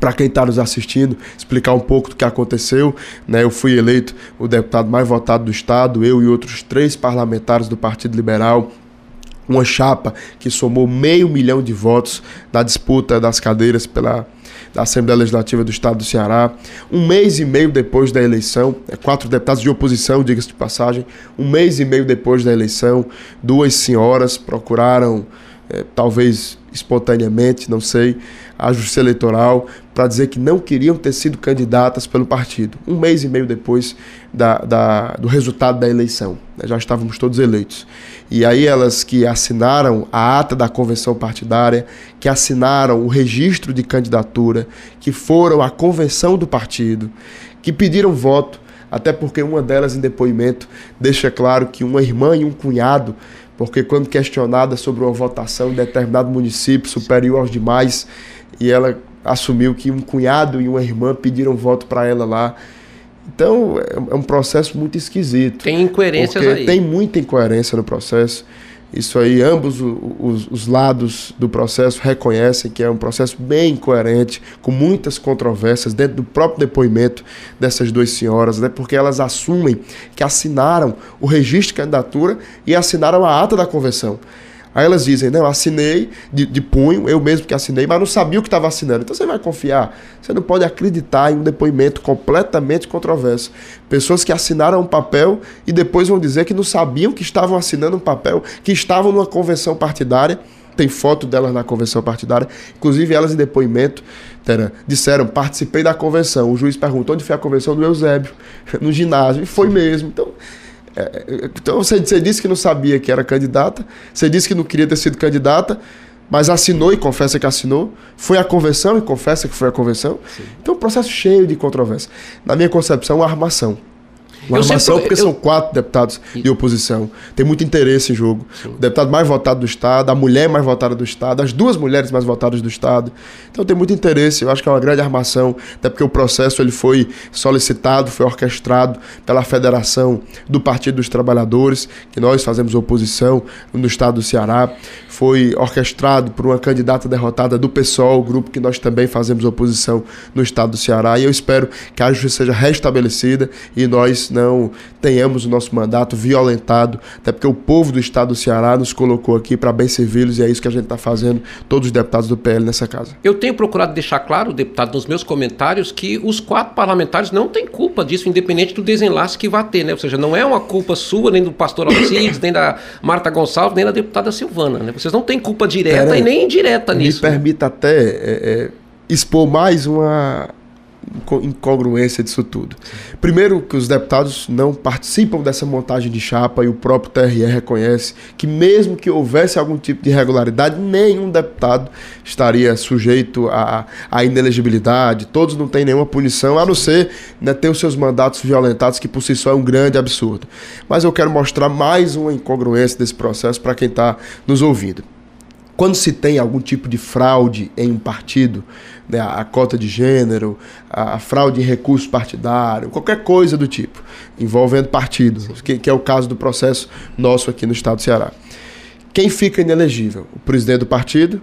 para quem está nos assistindo, explicar um pouco do que aconteceu. Né? Eu fui eleito o deputado mais votado do Estado, eu e outros três parlamentares do Partido Liberal, uma chapa que somou meio milhão de votos na disputa das cadeiras pela da Assembleia Legislativa do Estado do Ceará. Um mês e meio depois da eleição, é, quatro deputados de oposição, diga-se de passagem, um mês e meio depois da eleição, duas senhoras procuraram, é, talvez espontaneamente, não sei, a Justiça Eleitoral para dizer que não queriam ter sido candidatas pelo partido. Um mês e meio depois da, da, do resultado da eleição. Né? Já estávamos todos eleitos. E aí elas que assinaram a ata da convenção partidária, que assinaram o registro de candidatura, que foram à convenção do partido, que pediram voto, até porque uma delas em depoimento deixa claro que uma irmã e um cunhado porque quando questionada sobre uma votação em determinado município superior aos demais, e ela assumiu que um cunhado e uma irmã pediram voto para ela lá. Então é um processo muito esquisito. Tem incoerências aí. Tem muita incoerência no processo. Isso aí, ambos os, os, lados do processo reconhecem que é um processo bem incoerente, com muitas controvérsias dentro do próprio depoimento dessas duas senhoras, né? porque elas assumem que assinaram o registro de candidatura e assinaram a ata da convenção. Aí elas dizem, não, assinei de, de punho, eu mesmo que assinei, mas não sabia o que estava assinando. Então você vai confiar. Você não pode acreditar em um depoimento completamente controverso. Pessoas que assinaram um papel e depois vão dizer que não sabiam que estavam assinando um papel, que estavam numa convenção partidária. Tem foto delas na convenção partidária. Inclusive, elas em depoimento Tera, disseram: participei da convenção. O juiz perguntou onde foi a convenção do Eusébio, no ginásio. E foi mesmo. Então, é, então você, você disse que não sabia que era candidata, você disse que não queria ter sido candidata, mas assinou e confessa que assinou, foi a convenção e confessa que foi a convenção. Sim. Então, um processo cheio de controvérsia. Na minha concepção, uma armação. Uma eu armação, sempre, porque eu... são quatro deputados de oposição. Tem muito interesse em jogo. Sim. O deputado mais votado do Estado, a mulher mais votada do Estado, as duas mulheres mais votadas do Estado. Então tem muito interesse. Eu acho que é uma grande armação, até porque o processo ele foi solicitado, foi orquestrado pela Federação do Partido dos Trabalhadores, que nós fazemos oposição no Estado do Ceará. Foi orquestrado por uma candidata derrotada do PSOL, grupo que nós também fazemos oposição no Estado do Ceará. E eu espero que a justiça seja restabelecida e nós não tenhamos o nosso mandato violentado, até porque o povo do estado do Ceará nos colocou aqui para bem servi-los e é isso que a gente está fazendo, todos os deputados do PL nessa casa. Eu tenho procurado deixar claro, deputado, nos meus comentários, que os quatro parlamentares não têm culpa disso, independente do desenlace que vai ter, né? Ou seja, não é uma culpa sua, nem do pastor Alcides, nem da Marta Gonçalves, nem da deputada Silvana, né? Vocês não têm culpa direta Pera, e nem indireta nisso. Me né? permita até é, é, expor mais uma incongruência disso tudo. Primeiro, que os deputados não participam dessa montagem de chapa e o próprio TRE reconhece que, mesmo que houvesse algum tipo de irregularidade, nenhum deputado estaria sujeito à, à inelegibilidade, todos não têm nenhuma punição, a não ser né, ter os seus mandatos violentados, que por si só é um grande absurdo. Mas eu quero mostrar mais uma incongruência desse processo para quem está nos ouvindo. Quando se tem algum tipo de fraude em um partido, né, a cota de gênero, a, fraude em recurso partidário, qualquer coisa do tipo, envolvendo partidos, que, que é o caso do processo nosso aqui no estado do Ceará. Quem fica inelegível? O presidente do partido,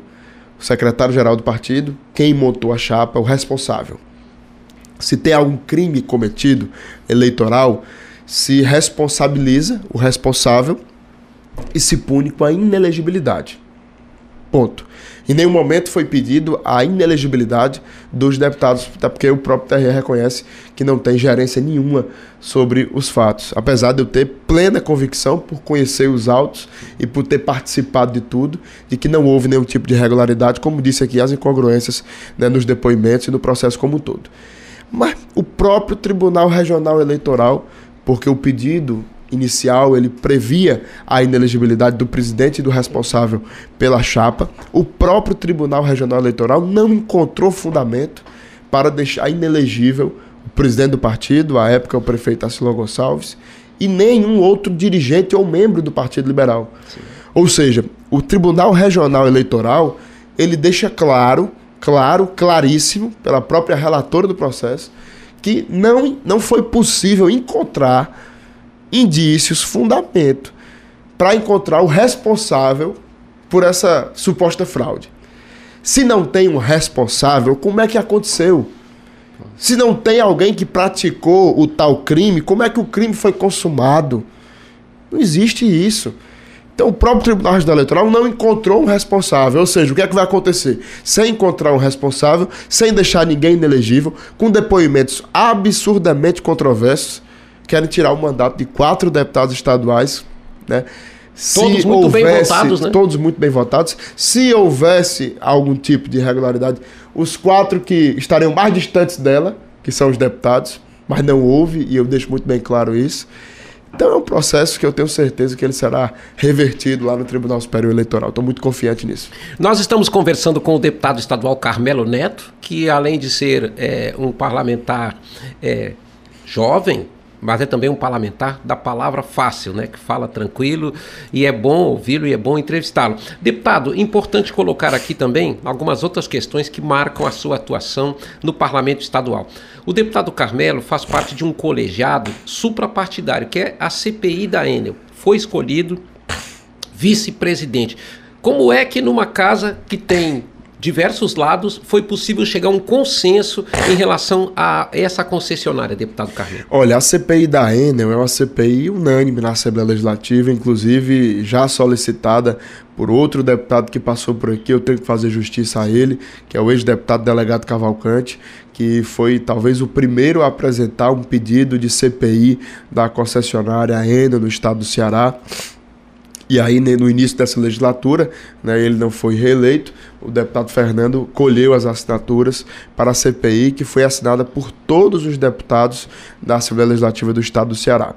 o secretário-geral do partido, quem montou a chapa, o responsável. Se tem algum crime cometido eleitoral, se responsabiliza o responsável e se pune com a inelegibilidade. Ponto. Em nenhum momento foi pedido a inelegibilidade dos deputados, até porque o próprio TRE reconhece que não tem gerência nenhuma sobre os fatos. Apesar de eu ter plena convicção, por conhecer os autos e por ter participado de tudo, de que não houve nenhum tipo de irregularidade, como disse aqui, as incongruências né, nos depoimentos e no processo como um todo. Mas o próprio Tribunal Regional Eleitoral, porque o pedido inicial ele previa a inelegibilidade do presidente e do responsável pela chapa. O próprio Tribunal Regional Eleitoral não encontrou fundamento para deixar inelegível o presidente do partido, à época o prefeito Acilon Gonçalves, e nenhum outro dirigente ou membro do Partido Liberal. Sim. Ou seja, o Tribunal Regional Eleitoral, ele deixa claro, claro, claríssimo, pela própria relatora do processo, que não, não foi possível encontrar indícios, fundamento para encontrar o responsável por essa suposta fraude. Se não tem um responsável, como é que aconteceu? Se não tem alguém que praticou o tal crime, como é que o crime foi consumado? Não existe isso. Então, o próprio Tribunal Regional Eleitoral não encontrou um responsável. Ou seja, o que é que vai acontecer? Sem encontrar um responsável, sem deixar ninguém inelegível, com depoimentos absurdamente controversos, querem tirar o mandato de quatro deputados estaduais, né? Todos muito houvesse, bem votados, né? Todos muito bem votados. Se houvesse algum tipo de irregularidade, os quatro que estariam mais distantes dela, que são os deputados, mas não houve, e eu deixo muito bem claro isso. Então é um processo que eu tenho certeza que ele será revertido lá no Tribunal Superior Eleitoral. Estou muito confiante nisso. Nós estamos conversando com o deputado estadual Carmelo Neto, que além de ser é, um parlamentar é, jovem, mas é também um parlamentar da palavra fácil, né? Que fala tranquilo e é bom ouvi-lo e é bom entrevistá-lo. Deputado, importante colocar aqui também algumas outras questões que marcam a sua atuação no parlamento estadual. O deputado Carmelo faz parte de um colegiado suprapartidário, que é a CPI da Enel. Foi escolhido vice-presidente. Como é que numa casa que tem diversos lados, foi possível chegar a um consenso em relação a essa concessionária, deputado Carneiro? Olha, a CPI da Enel é uma CPI unânime na Assembleia Legislativa, inclusive já solicitada por outro deputado que passou por aqui, eu tenho que fazer justiça a ele, que é o ex-deputado delegado Cavalcante, que foi talvez o primeiro a apresentar um pedido de CPI da concessionária Enel no estado do Ceará. E aí, no início dessa legislatura, né, ele não foi reeleito, o deputado Fernando colheu as assinaturas para a CPI, que foi assinada por todos os deputados da Assembleia Legislativa do Estado do Ceará.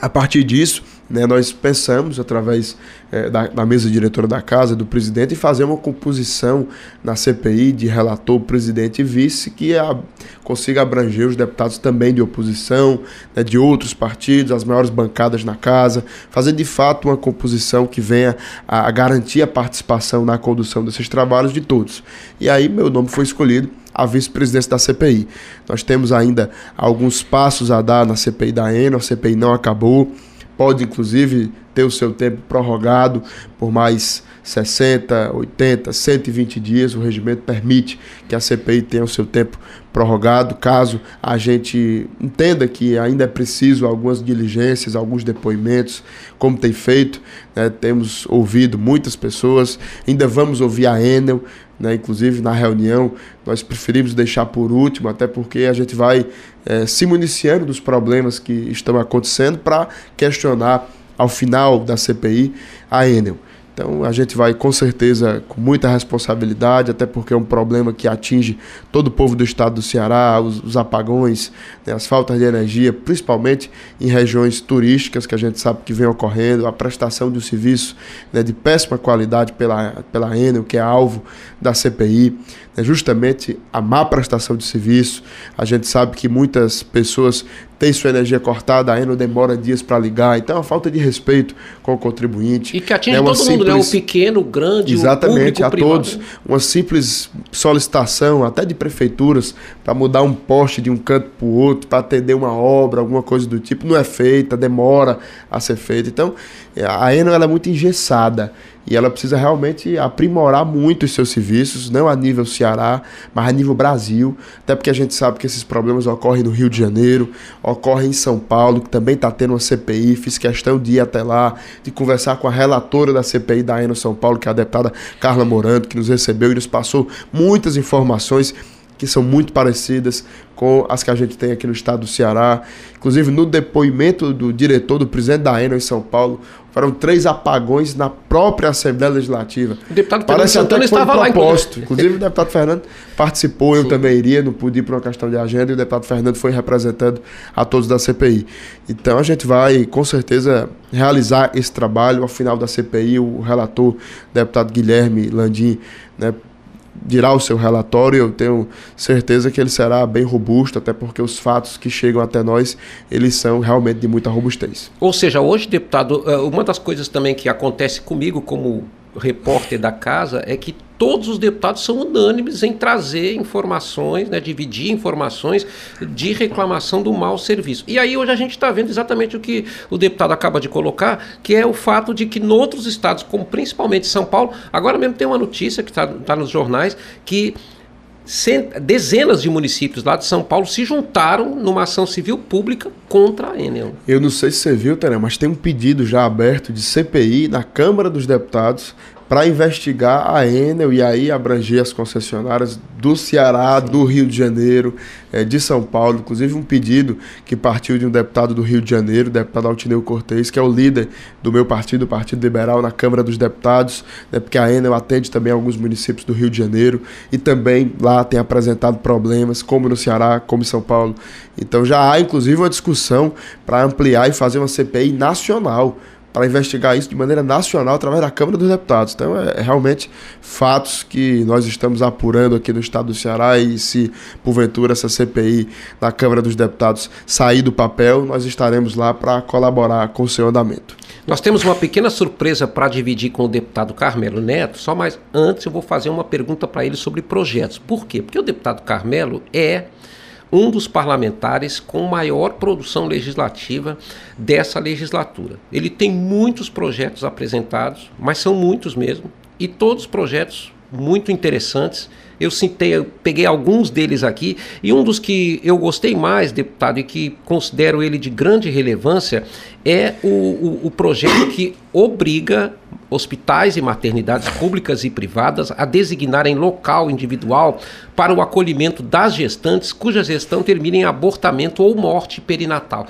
A partir disso, né, nós pensamos, através é, da, da, mesa diretora da casa, do presidente, em fazer uma composição na CPI de relator, presidente e vice, que a, consiga abranger os deputados também de oposição, né, de outros partidos, as maiores bancadas na casa, fazer de fato uma composição que venha a, a garantir a participação na condução desses trabalhos de todos. E aí meu nome foi escolhido a vice-presidência da CPI. Nós temos ainda alguns passos a dar na CPI da ENO, a CPI não acabou pode inclusive ter o seu tempo prorrogado por mais 60, 80, 120 dias. O regimento permite que a CPI tenha o seu tempo prorrogado, caso a gente entenda que ainda é preciso algumas diligências, alguns depoimentos, como tem feito. Né? Temos ouvido muitas pessoas, ainda vamos ouvir a Enel, né? inclusive na reunião, nós preferimos deixar por último, até porque a gente vai é, se municiando dos problemas que estão acontecendo para questionar ao final da CPI a Enel. Então a gente vai com certeza com muita responsabilidade, até porque é um problema que atinge todo o povo do estado do Ceará, os, os apagões, né, as faltas de energia, principalmente em regiões turísticas que a gente sabe que vem ocorrendo, a prestação de um serviço né, de péssima qualidade pela, pela Enel, que é alvo da CPI é justamente a má prestação de serviço. A gente sabe que muitas pessoas têm sua energia cortada, a Enel demora dias para ligar, então é uma falta de respeito com o contribuinte. E que atinge é todo simples... mundo, né? O pequeno, o grande, Exatamente, o a privado. todos. Uma simples solicitação, até de prefeituras, para mudar um poste de um canto para o outro, para atender uma obra, alguma coisa do tipo, não é feita, demora a ser feita. Então, a Enel ela é muito engessada e ela precisa realmente aprimorar muito os seus serviços, não a nível Ceará, mas a nível Brasil, até porque a gente sabe que esses problemas ocorrem no Rio de Janeiro, ocorrem em São Paulo, que também está tendo uma CPI, fiz questão de ir até lá, de conversar com a relatora da CPI da Eno São Paulo, que é a deputada Carla Moranto, que nos recebeu e nos passou muitas informações que são muito parecidas com as que a gente tem aqui no estado do Ceará. Inclusive, no depoimento do diretor, do presidente da Enel em São Paulo, foram três apagões na própria Assembleia Legislativa. O deputado Parece Fernando até que foi estava proposto. lá. Inclusive, o deputado Fernando participou, Sim. eu também iria, não pude ir por uma questão de agenda, e o deputado Fernando foi representando a todos da CPI. Então, a gente vai, com certeza, realizar esse trabalho. Ao final da CPI, o relator, deputado Guilherme Landim, né, dirá o seu relatório, eu tenho certeza que ele será bem robusto, até porque os fatos que chegam até nós, eles são realmente de muita robustez. Ou seja, hoje, deputado, eh, uma das coisas também que acontece comigo como repórter da casa é que todos os deputados são unânimes em trazer informações, né, dividir informações de reclamação do mau serviço. E aí hoje a gente está vendo exatamente o que o deputado acaba de colocar, que é o fato de que em outros estados, como principalmente São Paulo, agora mesmo tem uma notícia que está tá nos jornais que dezenas de municípios lá de São Paulo se juntaram numa ação civil pública contra a Enel. Eu não sei se você viu, Teré, mas tem um pedido já aberto de CPI na Câmara dos Deputados para investigar a Enel e aí abranger as concessionárias do Ceará, do Rio de Janeiro, é, de São Paulo. Inclusive um pedido que partiu de um deputado do Rio de Janeiro, deputado Altineu Cortez, que é o líder do meu partido, o Partido Liberal, na Câmara dos Deputados, né, porque a Enel atende também alguns municípios do Rio de Janeiro e também lá tem apresentado problemas, como no Ceará, como em São Paulo. Então já há inclusive uma discussão para ampliar e fazer uma CPI nacional para investigar isso de maneira nacional através da Câmara dos Deputados. Então, é, é, realmente fatos que nós estamos apurando aqui no estado do Ceará e se porventura essa CPI na Câmara dos Deputados sair do papel, nós estaremos lá para colaborar com o seu andamento. Nós temos uma pequena surpresa para dividir com o deputado Carmelo Neto, só mais antes eu vou fazer uma pergunta para ele sobre projetos. Por quê? Porque o deputado Carmelo é um dos parlamentares com maior produção legislativa dessa legislatura. Ele tem muitos projetos apresentados, mas são muitos mesmo, e todos projetos muito interessantes. Eu citei, eu peguei alguns deles aqui, e um dos que eu gostei mais, deputado, e que considero ele de grande relevância, é o, o, o projeto que obriga hospitais e maternidades públicas e privadas a designarem local individual para o acolhimento das gestantes cuja gestão termine em abortamento ou morte perinatal.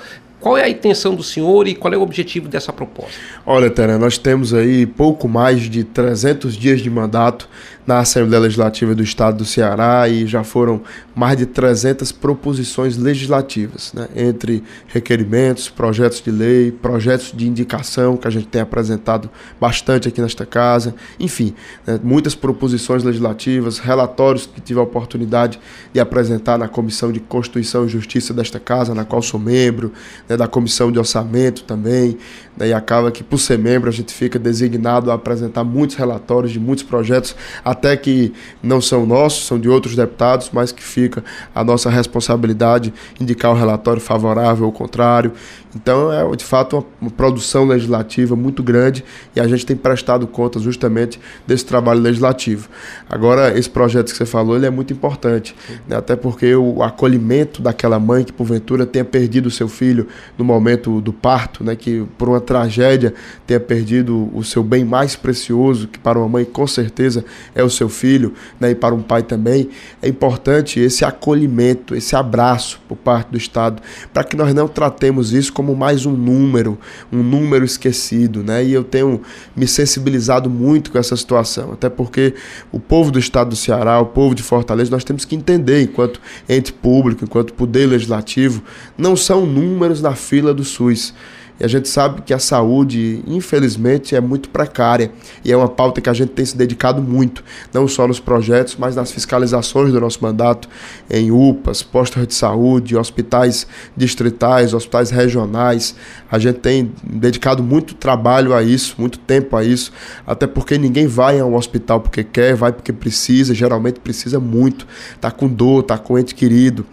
Qual é a intenção do senhor e qual é o objetivo dessa proposta? Olha, Tera, nós temos aí pouco mais de 300 dias de mandato na Assembleia Legislativa do Estado do Ceará e já foram mais de 300 proposições legislativas, né, entre requerimentos, projetos de lei, projetos de indicação que a gente tem apresentado bastante aqui nesta casa, enfim, né, muitas proposições legislativas, relatórios que tive a oportunidade de apresentar na Comissão de Constituição e Justiça desta casa, na qual sou membro, né, da Comissão de Orçamento também, Daí acaba que, por ser membro, a gente fica designado a apresentar muitos relatórios de muitos projetos, até que não são nossos, são de outros deputados, mas que fica a nossa responsabilidade indicar o relatório favorável ou contrário. Então é de fato uma, uma, produção legislativa muito grande e a gente tem prestado conta justamente desse trabalho legislativo. Agora, esse projeto que você falou ele é muito importante, né? até porque o acolhimento daquela mãe que porventura tenha perdido o seu filho no momento do parto, né? que por uma tragédia tenha perdido o seu bem mais precioso, que para uma mãe com certeza é o seu filho, né? e para um pai também, é importante esse acolhimento, esse abraço por parte do Estado, para que nós não tratemos isso como mais um número, um número esquecido, né? E eu tenho me sensibilizado muito com essa situação, até porque o povo do estado do Ceará, o povo de Fortaleza, nós temos que entender, enquanto ente público, enquanto poder legislativo, não são números na fila do SUS. E a gente sabe que a saúde, infelizmente, é muito precária. E é uma pauta que a gente tem se dedicado muito, não só nos projetos, mas nas fiscalizações do nosso mandato em UPAs, postos de saúde, hospitais distritais, hospitais regionais. A gente tem dedicado muito trabalho a isso, muito tempo a isso, até porque ninguém vai a um hospital porque quer, vai porque precisa, geralmente precisa muito, tá com dor, tá com ente querido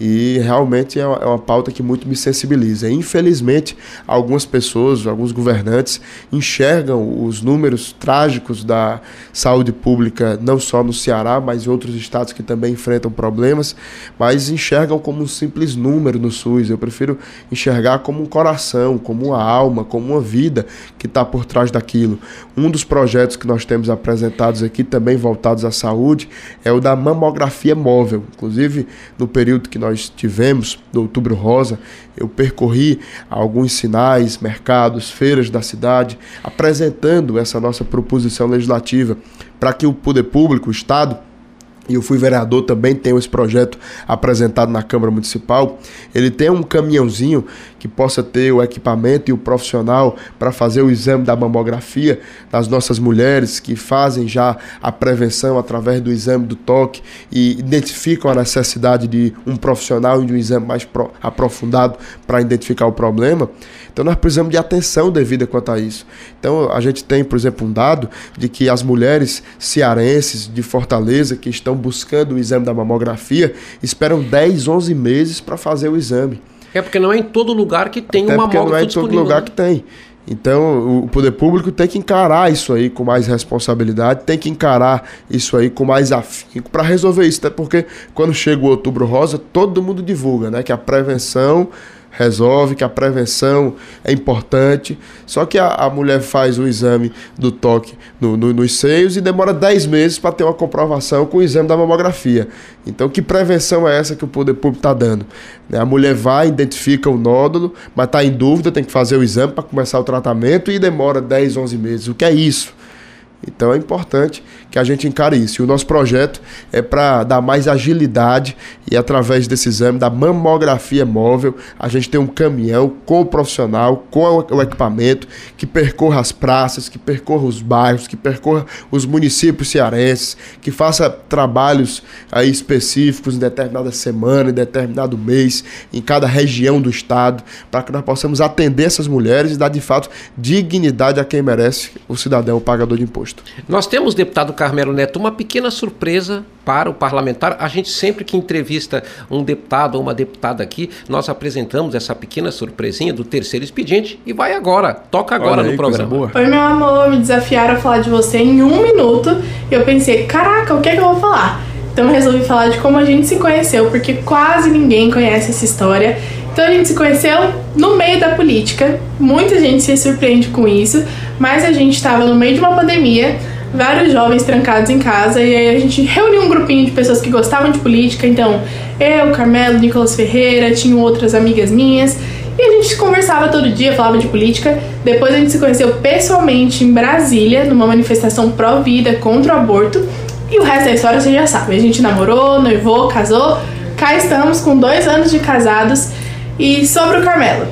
e realmente é, é uma pauta que muito me sensibiliza. Infelizmente, algumas pessoas, alguns governantes enxergam os números trágicos da saúde pública, não só no Ceará, mas em outros estados que também enfrentam problemas, mas enxergam como um simples número no SUS. Eu prefiro enxergar como um coração, como uma alma, como uma vida que está por trás daquilo. Um dos projetos que nós temos apresentados aqui, também voltados à saúde, é o da mamografia móvel. Inclusive, no período que nós nós tivemos do Outubro Rosa, eu percorri alguns sinais, mercados, feiras da cidade, apresentando essa nossa proposição legislativa para que o poder público, o Estado, e eu fui vereador também, tenho esse projeto apresentado na Câmara Municipal. Ele tem um caminhãozinho que possa ter o equipamento e o profissional para fazer o exame da mamografia das nossas mulheres que fazem já a prevenção através do exame do toque e identificam a necessidade de um profissional e de um exame mais aprofundado para identificar o problema. Então nós precisamos de atenção devida quanto a isso. Então a gente tem, por exemplo, um dado de que as mulheres cearenses de Fortaleza que estão buscando o exame da mamografia esperam 10, 11 meses para fazer o exame. É porque não é em todo lugar que tem Até uma mamógrafo não é em todo lugar né? que tem. Então, o poder público tem que encarar isso aí com mais responsabilidade, tem que encarar isso aí com mais afinco para resolver isso. Até porque quando chega o Outubro Rosa, todo mundo divulga, né? Que a prevenção resolve, que a prevenção é importante. Só que a, a mulher faz o exame do toque no, no, nos seios e demora 10 meses para ter uma comprovação com o exame da mamografia. Então, que prevenção é essa que o poder público está dando? Né, a mulher vai, identifica o nódulo, mas está em dúvida, tem que fazer o exame para começar o tratamento e demora 10, 11 meses. O que é isso? Então é importante que a gente encare isso. E o nosso projeto é para dar mais agilidade e através desse exame da mamografia móvel, a gente tem um caminhão com o profissional, com o equipamento, que percorra as praças, que percorra os bairros, que percorra os municípios cearenses, que faça trabalhos aí específicos em determinada semana, em determinado mês, em cada região do estado, para que nós possamos atender essas mulheres e dar de fato dignidade a quem merece, o cidadão o pagador de imposto. Nós temos, deputado Carmelo Neto, uma pequena surpresa para o parlamentar. A gente sempre que entrevista um deputado ou uma deputada aqui, nós apresentamos essa pequena surpresinha do terceiro expediente e vai agora, toca agora aí, no programa. Oi, meu amor, me desafiaram a falar de você em um minuto e eu pensei, caraca, o que é que eu vou falar? Então eu resolvi falar de como a gente se conheceu, porque quase ninguém conhece essa história. Então a gente se conheceu no meio da política, muita gente se surpreende com isso, mas a gente estava no meio de uma pandemia, vários jovens trancados em casa, e aí a gente reuniu um grupinho de pessoas que gostavam de política, então eu, Carmelo, Nicolas Ferreira, tinham outras amigas minhas, e a gente conversava todo dia, falava de política. Depois a gente se conheceu pessoalmente em Brasília, numa manifestação pró-vida contra o aborto. E o resto da história você já sabe. A gente namorou, noivou, casou. Cá estamos com dois anos de casados. E sobre o Carmelo.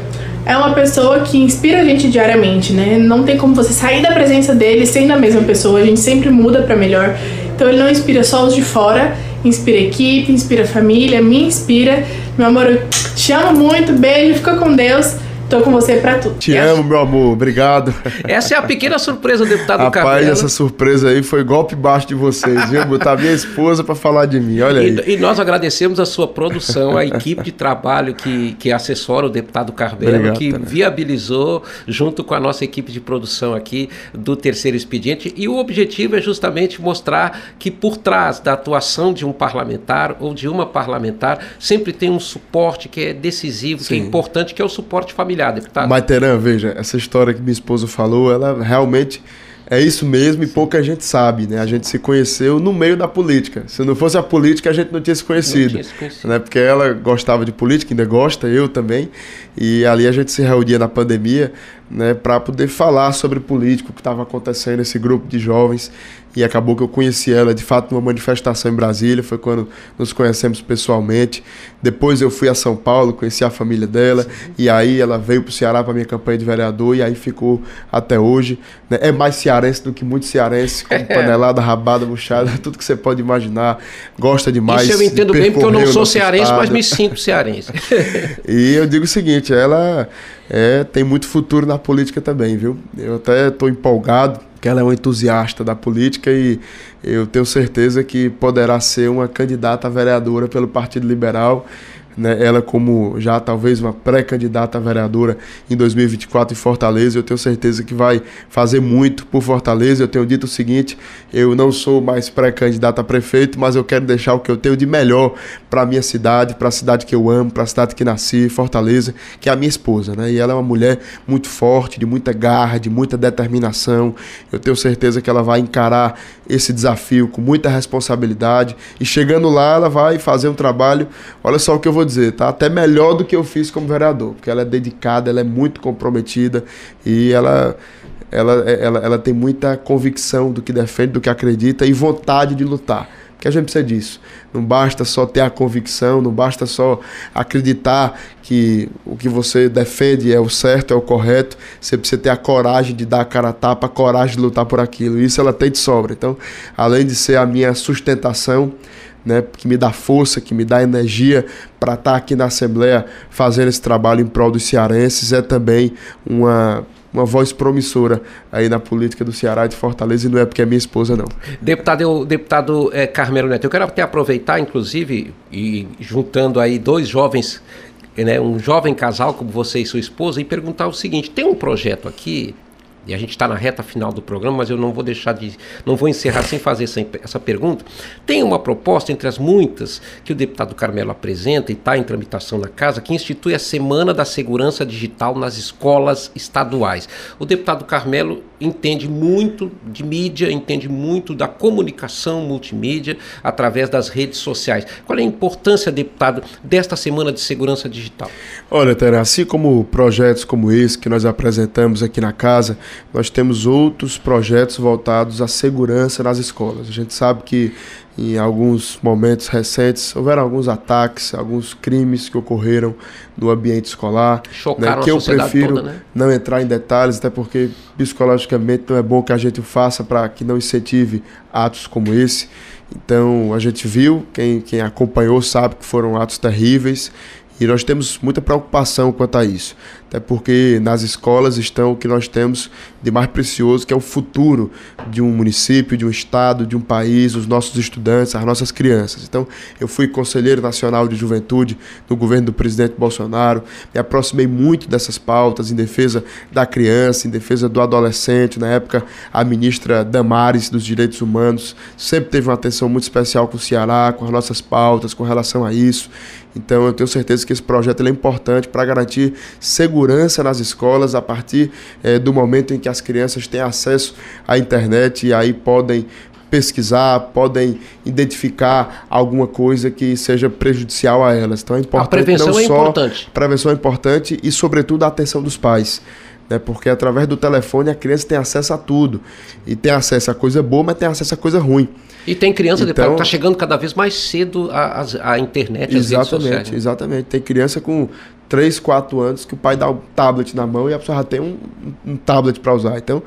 É uma pessoa que inspira a gente diariamente, né? Não tem como você sair da presença dele sendo a mesma pessoa. A gente sempre muda para melhor. Então ele não inspira só os de fora, inspira equipe, inspira família, me inspira. Meu amor, eu te amo muito. Beijo, fica com Deus. Tô com você pra tudo. Te Essa- amo, meu amor. Obrigado. Essa é a pequena surpresa, deputado Rapaz, Carmelo. essa surpresa aí foi golpe baixo de vocês, viu? Botar minha esposa pra falar de mim, olha aí. E, e nós agradecemos a sua produção, a equipe de trabalho que, que assessora o deputado Carmelo, Obrigado, que Tânia. viabilizou, junto com a nossa equipe de produção aqui do Terceiro Expediente. E o objetivo é justamente mostrar que por trás da atuação de um parlamentar ou de uma parlamentar sempre tem um suporte que é decisivo, que é Sim. importante, que é o suporte familiar, deputado. Mas, Teran, veja, essa história que minha esposa falou, ela realmente é isso mesmo e pouca gente sabe, né? A gente se conheceu no meio da política. Se não fosse a política, a gente não tinha se conhecido. tinha se conhecido. Né? Porque ela gostava de política, ainda gosta, eu também. E ali a gente se reunia na pandemia, né, para poder falar sobre político, o que estava acontecendo nesse grupo de jovens. E acabou que eu conheci ela de fato numa manifestação em Brasília, foi quando nos conhecemos pessoalmente. Depois eu fui a São Paulo, conheci a família dela, e aí ela veio para o Ceará para minha campanha de vereador, e aí ficou até hoje. né? É mais cearense do que muito cearense, com panelada, rabada, buchada, tudo que você pode imaginar. Gosta demais. Isso eu entendo bem, porque eu não sou cearense, mas estado. me sinto cearense. E eu digo o seguinte, ela é, tem muito futuro na política também, viu? Eu até estou empolgado, que ela é uma entusiasta da política e eu tenho certeza que poderá ser uma candidata a vereadora pelo Partido Liberal. Né? Ela como já talvez uma pré-candidata vereadora em 2024 em Fortaleza, eu tenho certeza que vai fazer muito por Fortaleza. Eu tenho dito o seguinte, eu não sou mais pré-candidato a prefeito, mas eu quero deixar o que eu tenho de melhor para a minha cidade, para a cidade que eu amo, para a cidade que nasci, Fortaleza, que é a minha esposa, né? E ela é uma mulher muito forte, de muita garra, de muita determinação. Eu tenho certeza que ela vai encarar esse desafio com muita responsabilidade e chegando lá ela vai fazer um trabalho, olha só o que eu vou dizer, tá? Até melhor do que eu fiz como vereador, porque ela é dedicada, ela é muito comprometida e ela ela, ela, ela tem muita convicção do que defende, do que acredita e vontade de lutar. Porque a gente precisa disso. Não basta só ter a convicção, não basta só acreditar que o que você defende é o certo, é o correto. Você precisa ter a coragem de dar a cara a tapa, a coragem de lutar por aquilo. Isso ela tem de sobra. Então, além de ser a minha sustentação, né, que me dá força, que me dá energia para estar aqui na Assembleia fazendo esse trabalho em prol dos cearenses, é também uma, uma voz promissora aí na política do Ceará e de Fortaleza, e não é porque é minha esposa, não. Deputado, eu- deputado eh, Carmelo Neto, eu quero até aproveitar, inclusive, e juntando aí dois jovens, né, um jovem casal como você e sua esposa, e perguntar o seguinte: tem um projeto aqui, e a gente está na reta final do programa, mas eu não vou deixar de. não vou encerrar sem fazer essa, essa pergunta. Tem uma proposta entre as muitas que o deputado Carmelo apresenta e está em tramitação na casa, que institui a Semana da Segurança Digital nas escolas estaduais. O deputado Carmelo entende muito de mídia, entende muito da comunicação multimídia através das redes sociais. Qual é a importância, deputado, desta Semana de Segurança Digital? Olha, Tera, assim como projetos como esse que nós apresentamos aqui na casa, nós temos outros projetos voltados à segurança nas escolas. A gente sabe que em alguns momentos recentes houveram alguns ataques, alguns crimes que ocorreram no ambiente escolar, Chocaram né, que a eu prefiro toda, né? não entrar em detalhes, até porque psicologicamente não é bom que a gente o faça para que não incentive atos como esse. Então a gente viu, quem, quem acompanhou sabe que foram atos terríveis E nós temos muita preocupação quanto a isso. Até porque nas escolas estão o que nós temos de mais precioso, que é o futuro de um município, de um estado, de um país, os nossos estudantes, as nossas crianças. Então, eu fui conselheiro nacional de juventude no governo do presidente Bolsonaro, me aproximei muito dessas pautas em defesa da criança, em defesa do adolescente. Na época, a ministra Damares dos Direitos Humanos sempre teve uma atenção muito especial com o Ceará, com as nossas pautas, com relação a isso. Então, eu tenho certeza que esse projeto é importante para garantir segurança nas escolas a partir é, do momento em que as crianças têm acesso à internet e aí podem pesquisar, podem identificar alguma coisa que seja prejudicial a elas. Então é importante a prevenção não é só importante. prevenção é importante e sobretudo a atenção dos pais. Né, porque através do telefone a criança tem acesso a tudo. E tem acesso a coisa boa, mas tem acesso a coisa ruim. E tem criança Então- que está chegando cada vez mais cedo à, à internet, às redes Exatamente, sociais. né? exatamente. Tem criança com 3, 4 anos que o pai dá o tablet na mão e a pessoa já tem um, um tablet para usar. Então,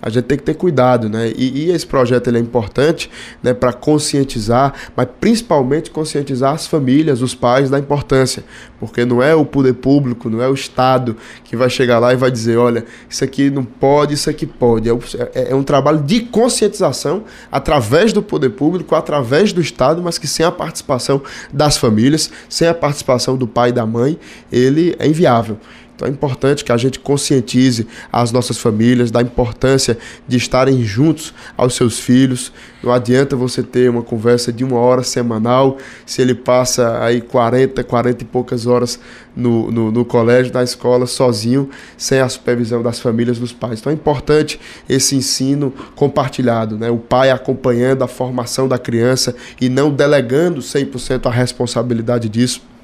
a gente tem que ter cuidado, né? E, e esse projeto ele é importante né, para conscientizar, mas principalmente conscientizar as famílias, os pais da importância. Porque não é o poder público, não é o Estado que vai chegar lá e vai dizer, olha, isso aqui não pode, isso aqui pode. É, é- é um trabalho de conscientização através do poder público, através do Estado, mas que sem a participação das famílias, sem a participação do pai e da mãe, ele é inviável. Então é importante que a gente conscientize as nossas famílias da importância de estarem juntos aos seus filhos. Não adianta você ter uma conversa de uma hora semanal se ele passa aí 40, 40 e poucas horas no, no, no colégio, na escola, sozinho, sem a supervisão das famílias, dos pais. Então é importante esse ensino compartilhado, né? o pai acompanhando a formação da criança e não delegando 100% a responsabilidade disso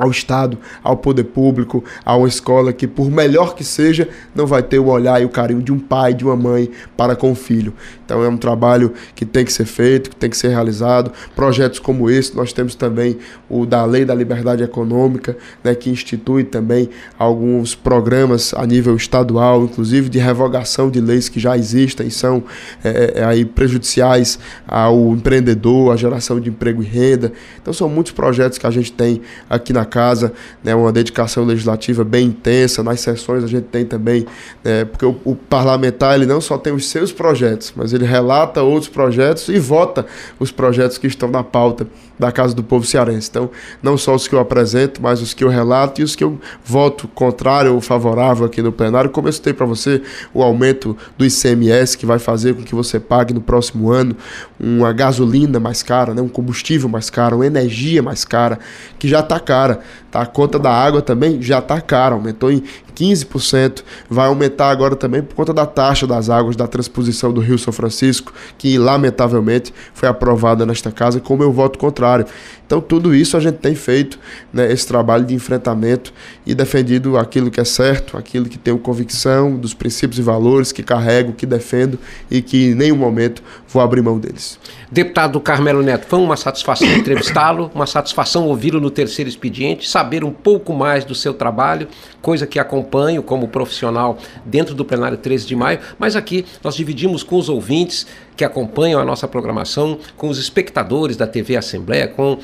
ao Estado, ao poder público, a uma escola que, por melhor que seja, não vai ter o olhar e o carinho de um pai, de uma mãe para com o filho. Então é um trabalho que tem que ser feito, que tem que ser realizado. Projetos como esse, nós temos também o da Lei da Liberdade Econômica, né, que institui também alguns programas a nível estadual, inclusive de revogação de leis que já existem e são é, é, aí prejudiciais ao empreendedor, à geração de emprego e renda. Então são muitos projetos que a gente tem aqui na casa, né, uma dedicação legislativa bem intensa. Nas sessões a gente tem também, né, porque o, o parlamentar ele não só tem os seus projetos, mas ele relata outros projetos e vota os projetos que estão na pauta da Casa do Povo Cearense. Então, não só os que eu apresento, mas os que eu relato e os que eu voto contrário ou favorável aqui no plenário. Como eu citei para você, o aumento do ICMS, que vai fazer com que você pague no próximo ano uma gasolina mais cara, né? um combustível mais caro, uma energia mais cara, que já está cara. Tá? A conta da água também já está cara, aumentou em 15%, vai aumentar agora também por conta da taxa das águas da transposição do Rio São Francisco, que lamentavelmente foi aprovada nesta casa com o meu voto contrário. Então, tudo isso a gente tem feito, né, esse trabalho de enfrentamento e defendido aquilo que é certo, aquilo que tenho convicção dos princípios e valores que carrego, que defendo e que em nenhum momento vou abrir mão deles. Deputado Carmelo Neto, foi uma satisfação entrevistá-lo, uma satisfação ouvi-lo no terceiro expediente, saber um pouco mais do seu trabalho, coisa que acompanho como profissional dentro do plenário 13 de maio, mas aqui nós dividimos com os ouvintes que acompanham a nossa programação, com os espectadores da TV Assembleia, com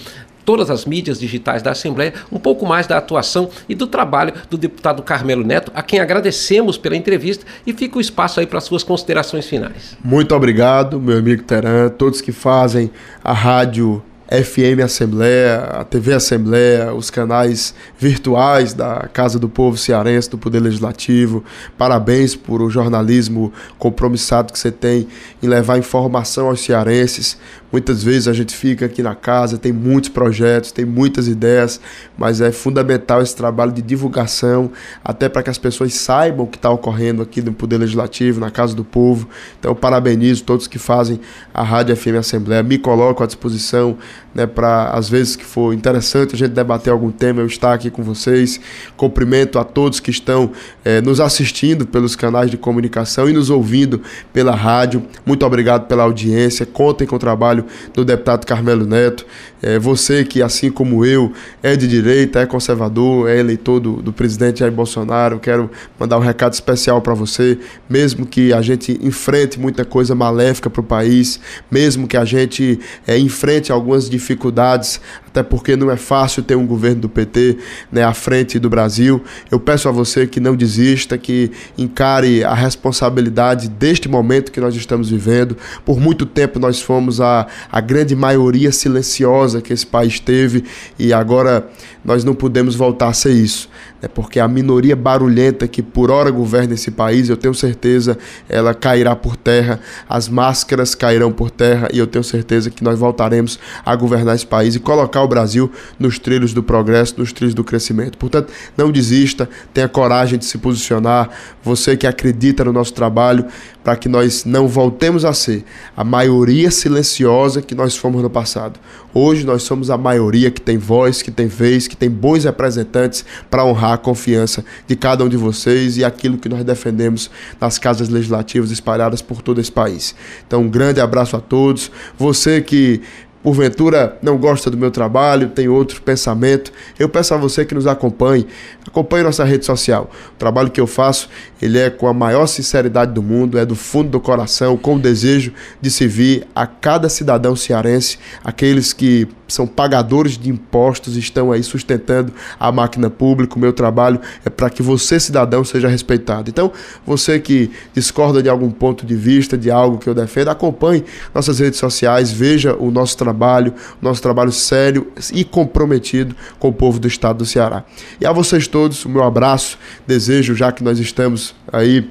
todas as mídias digitais da Assembleia, um pouco mais da atuação e do trabalho do deputado Carmelo Neto, a quem agradecemos pela entrevista e fica o espaço aí para suas considerações finais. Muito obrigado, meu amigo Teran, todos que fazem a rádio FM Assembleia, a TV Assembleia, os canais virtuais da Casa do Povo Cearense, do Poder Legislativo. Parabéns por o jornalismo compromissado que você tem em levar informação aos cearenses. Muitas vezes a gente fica aqui na casa, tem muitos projetos, tem muitas ideias, mas é fundamental esse trabalho de divulgação, até para que as pessoas saibam o que está ocorrendo aqui no Poder Legislativo, na Casa do Povo. Então, parabenizo todos que fazem a Rádio FM Assembleia, me coloco à disposição né, para, às vezes que for interessante a gente debater algum tema, eu estar aqui com vocês. Cumprimento a todos que estão eh, nos assistindo pelos canais de comunicação e nos ouvindo pela rádio. Muito obrigado pela audiência. Contem com o trabalho do deputado Carmelo Neto. É, você que, assim como eu, é de direita, é conservador, é eleitor do, do presidente Jair Bolsonaro, quero mandar um recado especial para você. Mesmo que a gente enfrente muita coisa maléfica para o país, mesmo que a gente é, enfrente algumas dificuldades, até porque não é fácil ter um governo do PT né, à frente do Brasil, eu peço a você que não desista, que encare a responsabilidade deste momento que nós estamos vivendo. Por muito tempo nós fomos a, a grande maioria silenciosa que esse país teve e agora nós não podemos voltar a ser isso. Né? Porque a minoria barulhenta que por hora governa esse país, eu tenho certeza, ela cairá por terra, as máscaras cairão por terra e eu tenho certeza que nós voltaremos a governar esse país e colocar o Brasil nos trilhos do progresso, nos trilhos do crescimento. Portanto, não desista, tenha coragem de se posicionar. Você que acredita no nosso trabalho, para que nós não voltemos a ser a maioria silenciosa que nós fomos no passado. Hoje nós somos a maioria que tem voz, que tem vez, que tem bons representantes para honrar a confiança de cada um de vocês e aquilo que nós defendemos nas casas legislativas espalhadas por todo esse país. Então, um grande abraço a todos. Você que porventura não gosta do meu trabalho, tem outro pensamento, eu peço a você que nos acompanhe, acompanhe nossa rede social. O trabalho que eu faço, ele é com a maior sinceridade do mundo, é do fundo do coração, com o desejo de servir a cada cidadão cearense, aqueles que são pagadores de impostos, estão aí sustentando a máquina pública. O meu trabalho é para que você, cidadão, seja respeitado. Então, você que discorda de algum ponto de vista, de algo que eu defendo, acompanhe nossas redes sociais, veja o nosso trabalho nosso trabalho sério e comprometido com o povo do estado do Ceará. E a vocês todos, o meu abraço, desejo, já que nós estamos aí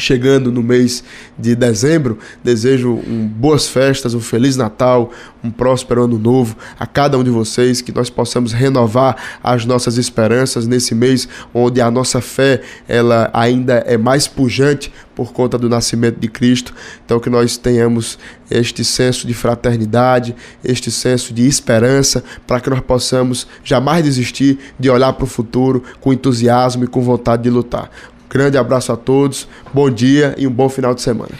chegando no mês de dezembro. Desejo um boas festas, um feliz Natal, um próspero ano novo a cada um de vocês, que nós possamos renovar as nossas esperanças nesse mês onde a nossa fé ela ainda é mais pujante por conta do nascimento de Cristo. Então que nós tenhamos este senso de fraternidade, este senso de esperança, para que nós possamos jamais desistir de olhar para o futuro com entusiasmo e com vontade de lutar. Grande abraço a todos, bom dia e um bom final de semana.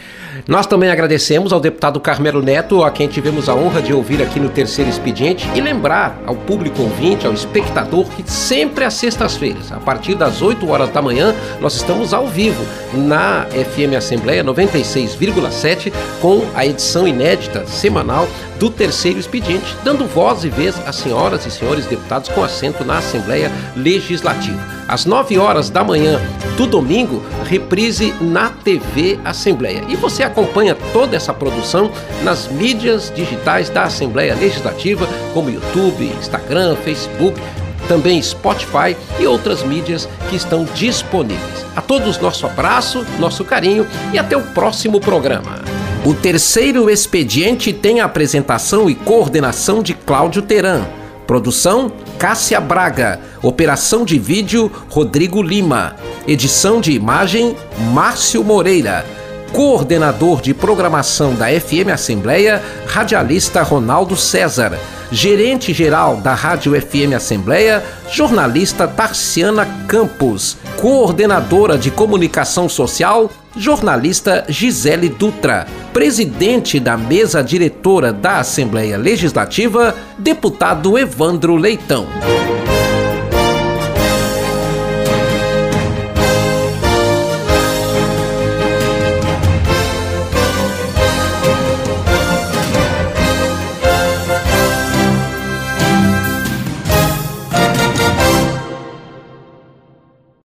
Nós também agradecemos ao deputado Carmelo Neto, a quem tivemos a honra de ouvir aqui no terceiro expediente, e lembrar ao público ouvinte, ao espectador, que sempre às sextas-feiras, a partir das 8 horas da manhã, nós estamos ao vivo na FM Assembleia 96,7 com a edição inédita semanal do terceiro expediente, dando voz e vez às senhoras e senhores deputados com assento na Assembleia Legislativa. Às 9 horas da manhã do domingo, reprise na TV Assembleia. E você acompanha toda essa produção nas mídias digitais da Assembleia Legislativa, como YouTube, Instagram, Facebook, também Spotify e outras mídias que estão disponíveis. A todos nosso abraço, nosso carinho e até o próximo programa. O terceiro expediente tem a apresentação e coordenação de Cláudio Teran. Produção: Cássia Braga. Operação de vídeo: Rodrigo Lima. Edição de imagem: Márcio Moreira. Coordenador de programação da FM Assembleia: Radialista Ronaldo César. Gerente geral da Rádio FM Assembleia: Jornalista Tarciana Campos. Coordenadora de comunicação social: jornalista Gisele Dutra, presidente da mesa diretora da Assembleia Legislativa, deputado Evandro Leitão.